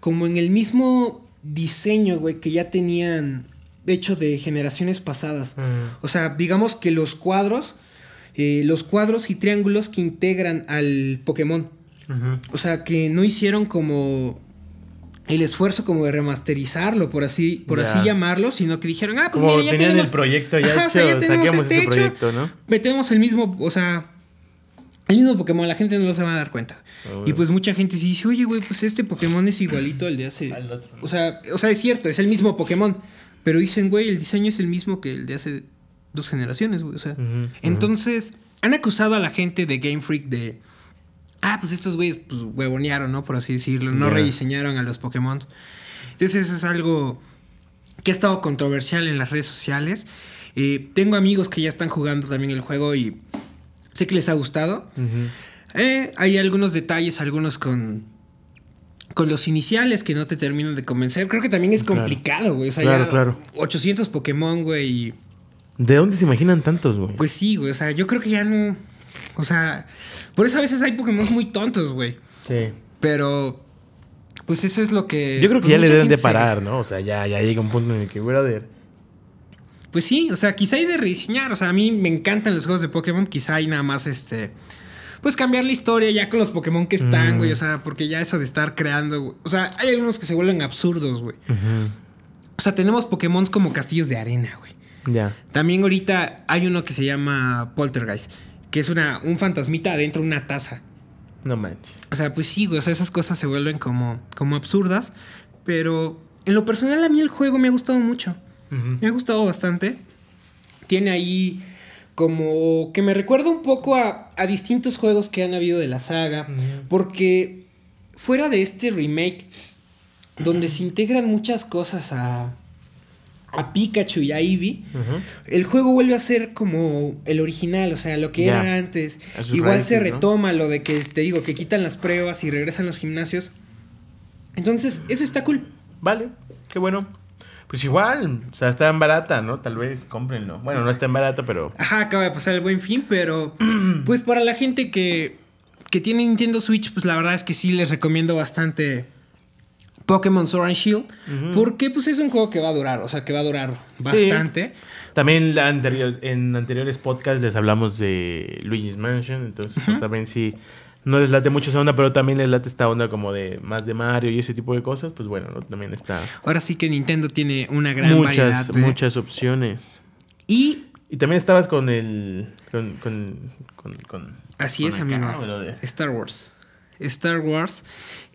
como en el mismo diseño, güey, que ya tenían hecho de generaciones pasadas. Mm. O sea, digamos que los cuadros, eh, los cuadros y triángulos que integran al Pokémon. O sea, que no hicieron como el esfuerzo como de remasterizarlo, por así, por así llamarlo, sino que dijeron, ah, pues Como mira, ya tenían tenemos el proyecto ya Ajá, o sea, hecho, ya tenemos este hecho, proyecto, ¿no? metemos el mismo, o sea, el mismo Pokémon, la gente no se va a dar cuenta. Ah, bueno. Y pues mucha gente sí dice, oye, güey, pues este Pokémon es igualito al de hace... Al otro, ¿no? O sea, o sea, es cierto, es el mismo Pokémon. Pero dicen, güey, el diseño es el mismo que el de hace dos generaciones, güey. O sea, entonces han acusado a la gente de Game Freak de... Ah, pues estos güeyes, pues huevonearon, ¿no? Por así decirlo. No rediseñaron a los Pokémon. Entonces eso es algo que ha estado controversial en las redes sociales. Eh, tengo amigos que ya están jugando también el juego y sé que les ha gustado. Eh, hay algunos detalles, algunos con, con los iniciales que no te terminan de convencer. Creo que también es Claro. complicado, güey. O sea, Claro, ya claro. 800 Pokémon, güey. ¿De dónde se imaginan tantos, güey? Pues sí, güey. O sea, yo creo que ya no... O sea, por eso a veces hay Pokémon muy tontos, güey. sí. Pero... Pues eso es lo que... Yo creo que pues ya le deben de se- parar, ¿no? O sea, ya, ya llega un punto en el que, brother. Pues sí, o sea, quizá hay de rediseñar. O sea, a mí me encantan los juegos de Pokémon. Quizá hay nada más este. Pues cambiar la historia ya con los Pokémon que están, Mm. güey. O sea, porque ya eso de estar creando. güey. O sea, hay algunos que se vuelven absurdos, güey. O sea, tenemos Pokémon como castillos de arena, güey. Ya. También ahorita hay uno que se llama Poltergeist, que es una, un fantasmita adentro de una taza. No manches. O sea, pues sí, güey. O sea, esas cosas se vuelven como, como absurdas. Pero en lo personal, a mí el juego me ha gustado mucho. Me ha gustado bastante. Tiene ahí como que me recuerda un poco a, a distintos juegos que han habido de la saga. Porque fuera de este remake, donde se integran muchas cosas a, a Pikachu y a Eevee, el juego vuelve a ser como el original, o sea, lo que era antes. Igual se retoma lo de que te digo, que quitan las pruebas y regresan los gimnasios. Entonces, eso está cool. Vale, qué bueno. Pues igual, o sea, está en barata, ¿no? Tal vez cómprenlo. Bueno, no está en barata, pero. Ajá, acaba de pasar el buen fin, pero pues para la gente que, que tiene Nintendo Switch, pues la verdad es que sí les recomiendo bastante Pokémon Sword and Shield, porque pues es un juego que va a durar, o sea, que va a durar bastante. También en anteriores podcasts les hablamos de Luigi's Mansion, entonces pues, también sí no les late mucho esa onda, pero también les late esta onda como de más de Mario y ese tipo de cosas, pues bueno, también está. Ahora sí que Nintendo tiene una gran muchas, variedad Muchas opciones. Y. Y también estabas con el. Con. con, con, así es, amigo. Star Wars. Star Wars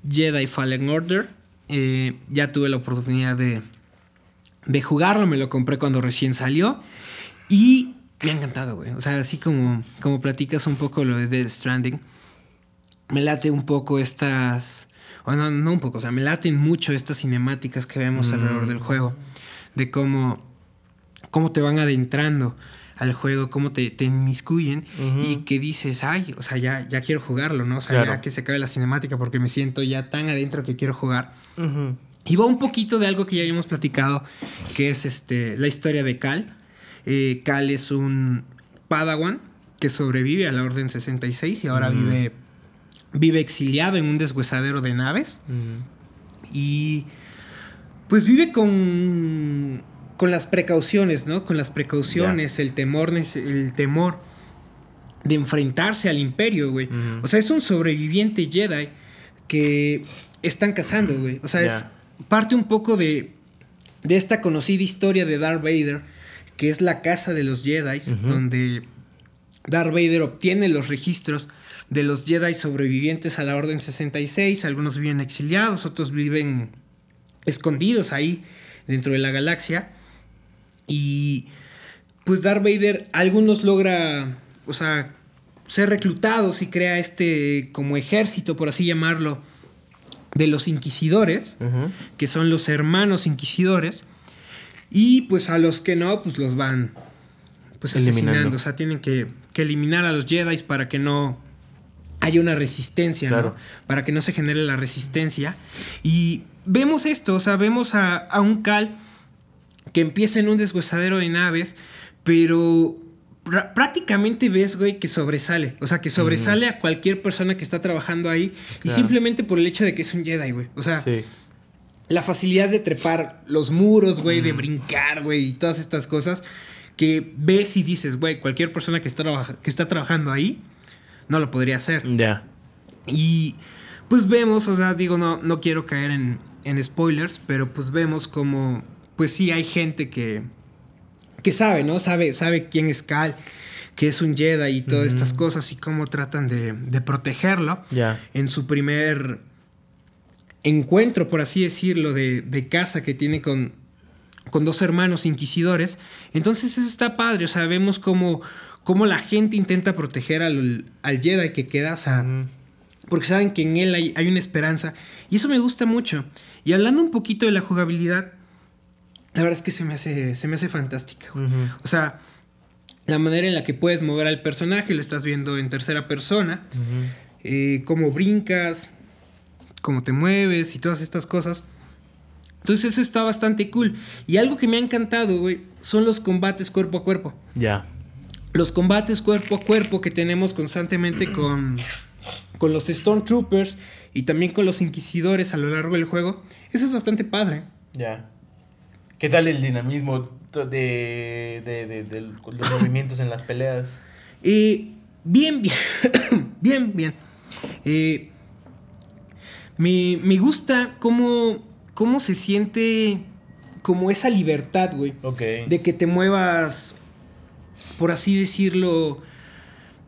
Jedi Fallen Order. Eh, ya tuve la oportunidad de, de jugarlo, me lo compré cuando recién salió. Y me ha encantado, güey. O sea, así como, como platicas un poco lo de Death Stranding me late un poco estas. Bueno, no un poco, o sea, me laten mucho estas cinemáticas que vemos alrededor del mm. juego. De cómo, cómo te van adentrando al juego, cómo te, te inmiscuyen y que dices, ay, o sea, ya, ya quiero jugarlo, ¿no? O sea, ya que se acabe la cinemática porque me siento ya tan adentro que quiero jugar. Y va un poquito de algo que ya habíamos platicado, que es este, la historia de Cal. Eh, Cal es un Padawan que sobrevive a la Orden 66 y ahora vive vive exiliado en un deshuesadero de naves. Y pues vive con, con las precauciones, ¿no? Con las precauciones, el temor, el temor de enfrentarse al imperio, güey. O sea, es un sobreviviente Jedi que están cazando, güey. O sea, es parte un poco de, de esta conocida historia de Darth Vader, que es la casa de los Jedi, donde Darth Vader obtiene los registros de los Jedi sobrevivientes a la Orden 66. Algunos viven exiliados, otros viven escondidos ahí dentro de la galaxia. Y pues Darth Vader, algunos logra, o sea, ser reclutados y crea este como ejército, por así llamarlo, de los inquisidores, que son los hermanos inquisidores. Y pues a los que no, pues los van pues asesinando. O sea, tienen que, que eliminar a los Jedi para que no hay una resistencia, ¿no? Para que no se genere la resistencia. Y vemos esto, o sea, vemos a, un Cal que empieza en un deshuesadero de naves, pero prácticamente ves, güey, que sobresale. O sea, que sobresale a cualquier persona que está trabajando ahí. Y simplemente por el hecho de que es un Jedi, güey. O sea, la facilidad de trepar los muros, güey, de brincar, güey, y todas estas cosas. Que ves y dices, güey, cualquier persona que está, que está trabajando ahí no lo podría hacer. Ya. Y pues vemos, o sea, digo, no, no quiero caer en, en spoilers, pero pues vemos como, pues sí, hay gente que, que sabe, ¿no? Sabe, sabe quién es Cal, que es un Jedi y todas estas cosas y cómo tratan de, de protegerlo. Ya. En su primer encuentro, por así decirlo, de, de casa que tiene con, con dos hermanos inquisidores. Entonces eso está padre, o sea, vemos como cómo la gente intenta proteger al, al Jedi que queda, o sea, porque saben que en él hay, una esperanza. Y eso me gusta mucho. Y hablando un poquito de la jugabilidad, la verdad es que se me hace, se me hace fantástica. O sea, la manera en la que puedes mover al personaje, lo estás viendo en tercera persona, eh, cómo brincas, cómo te mueves y todas estas cosas. Entonces eso está bastante cool. Y algo que me ha encantado, güey, son los combates cuerpo a cuerpo. Ya los combates cuerpo a cuerpo que tenemos constantemente con, con los Stormtroopers y también con los Inquisidores a lo largo del juego, eso es bastante padre. Ya. ¿Qué tal el dinamismo de, de, los movimientos en las peleas? Eh, bien, bien. bien, bien. Eh, me, me, gusta cómo, cómo se siente como esa libertad, güey. Ok. De que te muevas por así decirlo,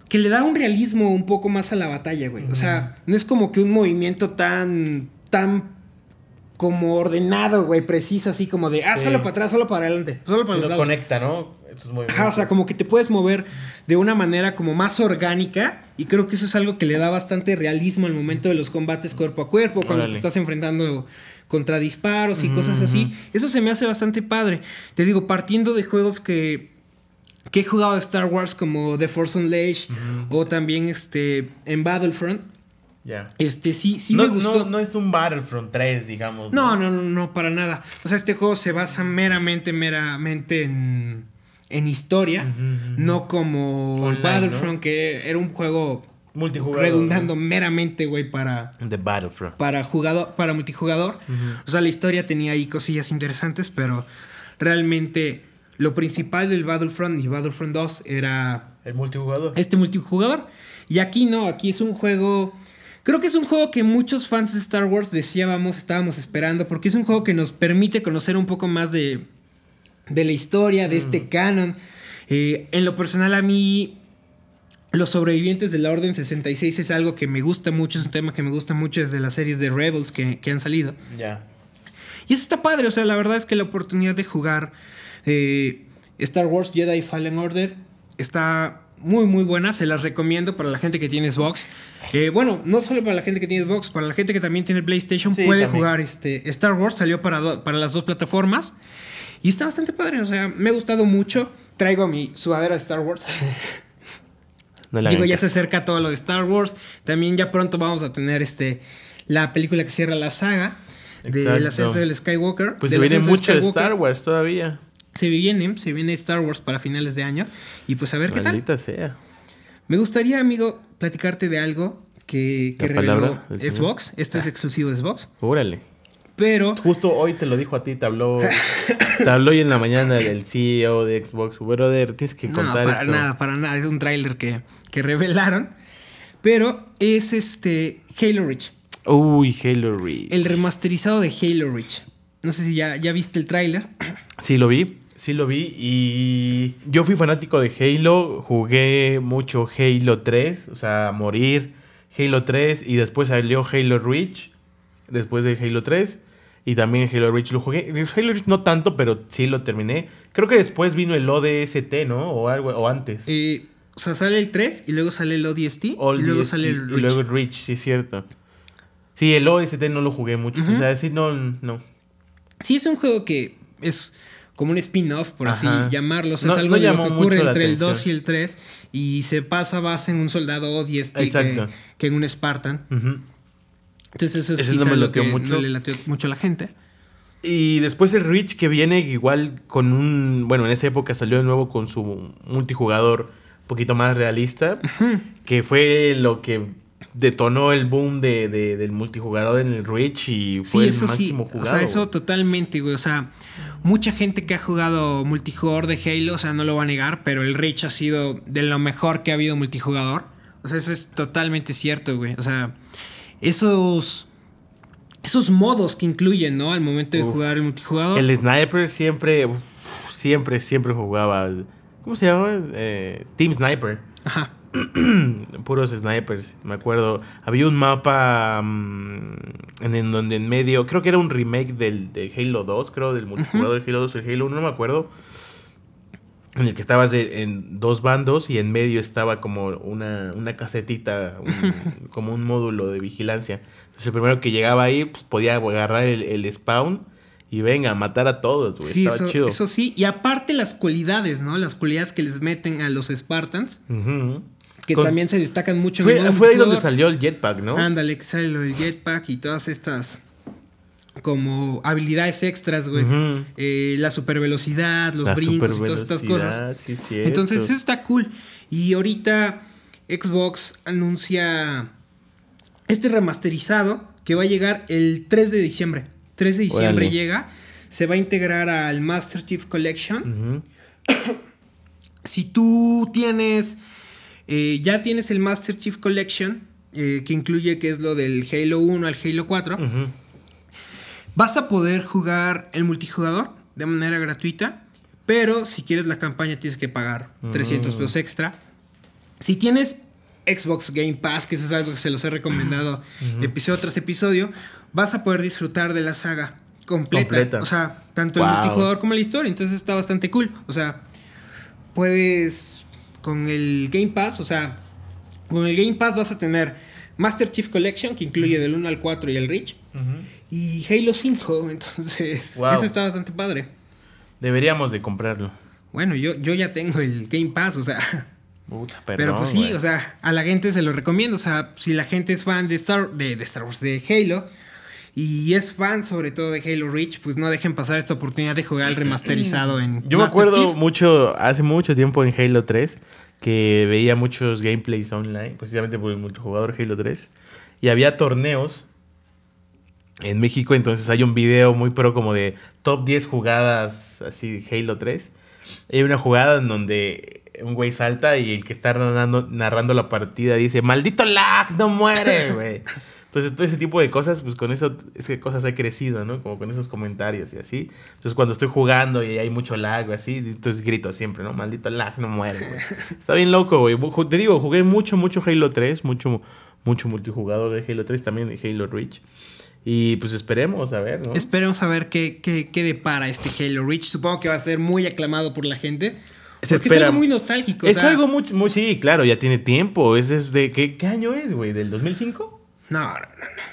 que le da un realismo un poco más a la batalla, güey. O sea, no es como que un movimiento tan, tan como ordenado, güey, preciso, así como de, ah, solo para atrás, solo para adelante, solo para los conecta, ¿no? Ajá, o sea, como que te puedes mover de una manera como más orgánica y creo que eso es algo que le da bastante realismo al momento de los combates cuerpo a cuerpo, cuando te estás enfrentando contra disparos y cosas así. Eso se me hace bastante padre. Te digo, partiendo de juegos que que he jugado Star Wars como The Force Unleashed o también este en Battlefront. Ya. Este sí, sí me gustó. No, es un Battlefront 3, digamos. No, no, no, no, para nada. O sea, este juego se basa meramente, meramente en, en historia, no como Battlefront, que era un juego Multijugador. redundando meramente, güey, para, The Battlefront. para jugador, para multijugador. O sea, la historia tenía ahí cosillas interesantes, pero realmente lo principal del Battlefront y Battlefront 2 era El multijugador. este multijugador. Y aquí no, aquí es un juego. Creo que es un juego que muchos fans de Star Wars decíamos, estábamos esperando, porque es un juego que nos permite conocer un poco más de, de la historia, de este canon. Eh, en lo personal, a mí, los sobrevivientes de la Orden 66 es algo que me gusta mucho, es un tema que me gusta mucho desde las series de Rebels que, que han salido. Ya. Y eso está padre, o sea, la verdad es que la oportunidad de jugar eh, Star Wars Jedi Fallen Order está muy, muy buena. Se las recomiendo para la gente que tiene Xbox. Eh, bueno, no solo para la gente que tiene Xbox, para la gente que también tiene PlayStation Sí, puede también. jugar este Star Wars. Salió para, do- para las dos plataformas. Y está bastante padre, o sea, me ha gustado mucho. Traigo mi sudadera de Star Wars. No Digo, ya se acerca todo lo de Star Wars. También ya pronto vamos a tener este la película que cierra la saga del ascenso del Skywalker. Pues se viene mucho de. Star Wars todavía. Se viene, se viene Star Wars para finales de año. Y pues a ver qué tal. Sea. Me gustaría, amigo, platicarte de algo que, reveló. Xbox. Esto es exclusivo de Xbox. Órale. Pero Justo hoy te lo dijo a ti, te habló. te habló hoy en la mañana el CEO de Xbox. Brother, tienes que no, contar para esto. nada, para nada. Es un tráiler que, que revelaron. Pero es este Halo Reach. Uy, Halo Reach. El remasterizado de Halo Reach. No sé si ya, ya viste el tráiler. Sí, lo vi. Sí, lo vi. Y yo fui fanático de Halo. Jugué mucho Halo 3. O sea, morir. Halo 3. Y después salió Halo Reach. Después de Halo 3. Y también Halo Reach lo jugué. Halo Reach no tanto, pero sí lo terminé. Creo que después vino el ODST, ¿no? O algo, o antes. Eh, o sea, sale el 3 y luego sale el ODST y luego DST, sale el Y Reach. luego el Reach, sí es cierto. Sí, el OST no lo jugué mucho. O sea, sí, no, no. Sí, es un juego que es como un spin-off, por así llamarlo. O sea, No- es algo no de lo que ocurre entre el atención. 2 y el 3 y se pasa base en un soldado ODST que, que en un Spartan. Entonces eso es Ese no quizá me lo que mucho. no le lateó mucho a la gente. Y después el Reach que viene igual con un... Bueno, en esa época salió de nuevo con su multijugador un poquito más realista. Que fue lo que detonó el boom de, de- del multijugador en el Reach y Sí, fue el eso sí. máximo O sea, eso totalmente, güey. O sea, mucha gente que ha jugado multijugador de Halo, o sea, no lo va a negar, pero el Reach ha sido de lo mejor que ha habido multijugador. O sea, eso es totalmente cierto, güey. O sea, esos. Esos modos que incluyen, ¿no? Al momento de Uf. jugar el multijugador. El sniper siempre, uf, siempre, siempre jugaba. ¿Cómo se llama? Eh, Team Sniper. Ajá. Puros snipers, me acuerdo. Había un mapa mm, en, en donde en medio, creo que era un remake del, de Halo 2, creo, del multijugador de Halo 2 el Halo 1, no me acuerdo. En el que estabas de- en dos bandos y en medio estaba como una, una casetita, un- como un módulo de vigilancia. Entonces el primero que llegaba ahí pues, podía agarrar el, el spawn y venga, a matar a todos, güey. Sí, Estaba eso, chido. eso sí. Y aparte las cualidades, ¿no? Las cualidades que les meten a los Spartans, Ujú. Que Con- también se destacan mucho en el Fue, modo fue ahí donde salió el jetpack, ¿no? Ándale, que sale lo del jetpack y todas estas como habilidades extras, güey. Ujú. Eh, la supervelocidad, los La brincos y todas estas cosas. sí. Entonces, eso está cool. Y ahorita Xbox anuncia este remasterizado que va a llegar el 3 de diciembre. 3 de diciembre llega. Se va a integrar al Master Chief Collection. Si tú tienes, eh, ya tienes el Master Chief Collection, eh, que incluye que es lo del Halo 1 al Halo 4, Ujú. vas a poder jugar el multijugador de manera gratuita, pero si quieres la campaña tienes que pagar 300 Mm. pesos extra. Si tienes Xbox Game Pass, que eso es algo que se los he recomendado episodio tras episodio, vas a poder disfrutar de la saga completa. Completa. O sea, tanto el multijugador como la historia. Entonces está bastante cool. O sea, puedes con el Game Pass, o sea, con el Game Pass vas a tener Master Chief Collection, que incluye del 1 al 4 y el Reach, y Halo 5. Entonces, Wow. eso está bastante padre. Deberíamos de comprarlo. Bueno, yo, yo ya tengo el Game Pass, o sea. Puta, pero pues sí, o sea, a la gente se lo recomiendo. O sea, si la gente es fan de Star, de, de Star Wars, de Halo, y es fan sobre todo de Halo Reach, pues no dejen pasar esta oportunidad de jugar el remasterizado en Yo me acuerdo Chief. mucho, hace mucho tiempo en Halo 3, que veía muchos gameplays online, precisamente por el multijugador Halo 3. Y había torneos en México, entonces hay un video muy pro como de top 10 jugadas así de Halo 3. Hay una jugada en donde un güey salta y el que está narrando, narrando la partida dice, maldito lag, no muere, güey. Entonces, todo ese tipo de cosas, pues con eso, es que cosas he crecido, ¿no? Como con esos comentarios y así. Entonces, cuando estoy jugando y hay mucho lag o así, entonces grito siempre, ¿no? Maldito lag, no muere, güey. Está bien loco, güey. Te digo, jugué mucho, mucho Halo 3, mucho, mucho multijugador de Halo 3, también de Halo Reach. Y pues esperemos a ver, ¿no? Esperemos a ver qué, qué, qué depara este Halo Reach. Supongo que va a ser muy aclamado por la gente. Se porque espera- es algo muy nostálgico. o Es sea, algo muy, muy, sí, claro, ya tiene tiempo. Es desde, ¿qué, qué año es, güey? ¿Del 2005? No, no, no, no.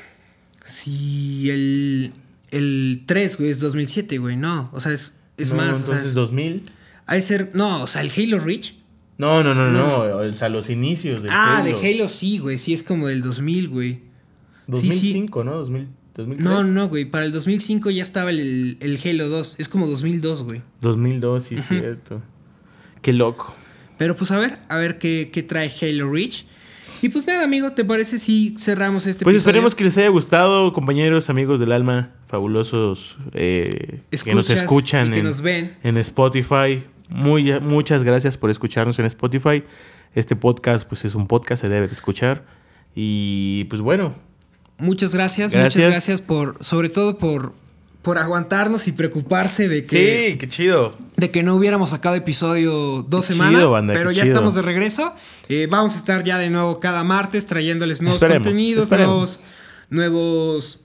Sí, el, el 3, güey, es 2007, güey. No, o sea, es, es No, más. o sea, Entonces, es- 2000. ha de ser. No, o sea, el Halo Reach. No, no, no, no, o sea, los inicios del Ah, Halo. de Halo sí, güey. Sí, es como del 2000, güey. Sí, sí. 2005, ¿no? 2000, 2003. No, no, güey. Para el 2005 ya estaba el, el Halo 2. Es como 2002, güey. 2002, sí, cierto. Qué loco. Pero pues a ver, a ver qué, qué trae Halo Reach. Y pues nada, amigo, ¿te parece si cerramos este Pues episodio? esperemos que les haya gustado, compañeros, amigos del alma, fabulosos eh, que nos escuchan que en, nos ven. en Spotify. Muy, muchas gracias por escucharnos en Spotify. Este podcast, pues es un podcast, se debe de escuchar. Y pues bueno, Muchas gracias, Gracias. muchas gracias por, sobre todo por, por aguantarnos y preocuparse de que, sí, qué chido. de que no hubiéramos sacado episodio dos Qué semanas, chido, banda, pero ya chido. estamos de regreso. Eh, vamos a estar ya de nuevo cada martes trayéndoles nuevos Esperemos, contenidos, esperemos. nuevos, nuevos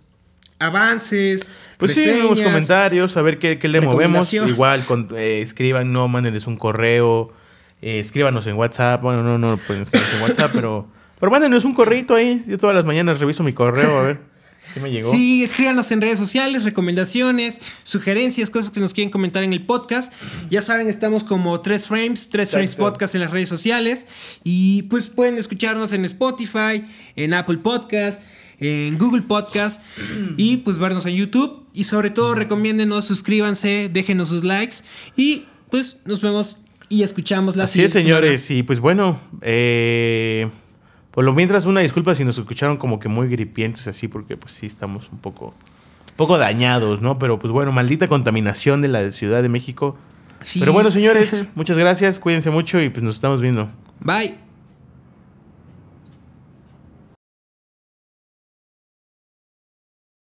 avances. Pues sí, nuevos comentarios, a ver qué, qué le movemos. Igual, con, eh, escriban, no, mándenles un correo, eh, escríbanos en WhatsApp. Bueno, no, no pueden escribirnos en WhatsApp, pero, pero mándenos un correito ahí. Yo todas las mañanas reviso mi correo, a ver qué me llegó. Sí, escríbanos en redes sociales, recomendaciones, sugerencias, cosas que nos quieren comentar en el podcast. Ya saben, estamos como 3 Frames, 3 Frames. Podcast en las redes sociales. Y pues pueden escucharnos en Spotify, en Apple Podcast, en Google Podcast y pues vernos en YouTube. Y sobre todo, recomiéndenos, suscríbanse, déjenos sus likes. Y pues nos vemos y escuchamos la Así es, siguiente señores. Y pues bueno, eh, por lo mientras, una disculpa si nos escucharon como que muy gripientos así, porque pues sí estamos un poco, un poco dañados, ¿no? Pero pues bueno, maldita contaminación de la Ciudad de México. Sí. Pero bueno, señores, muchas gracias, cuídense mucho y pues nos estamos viendo. Bye.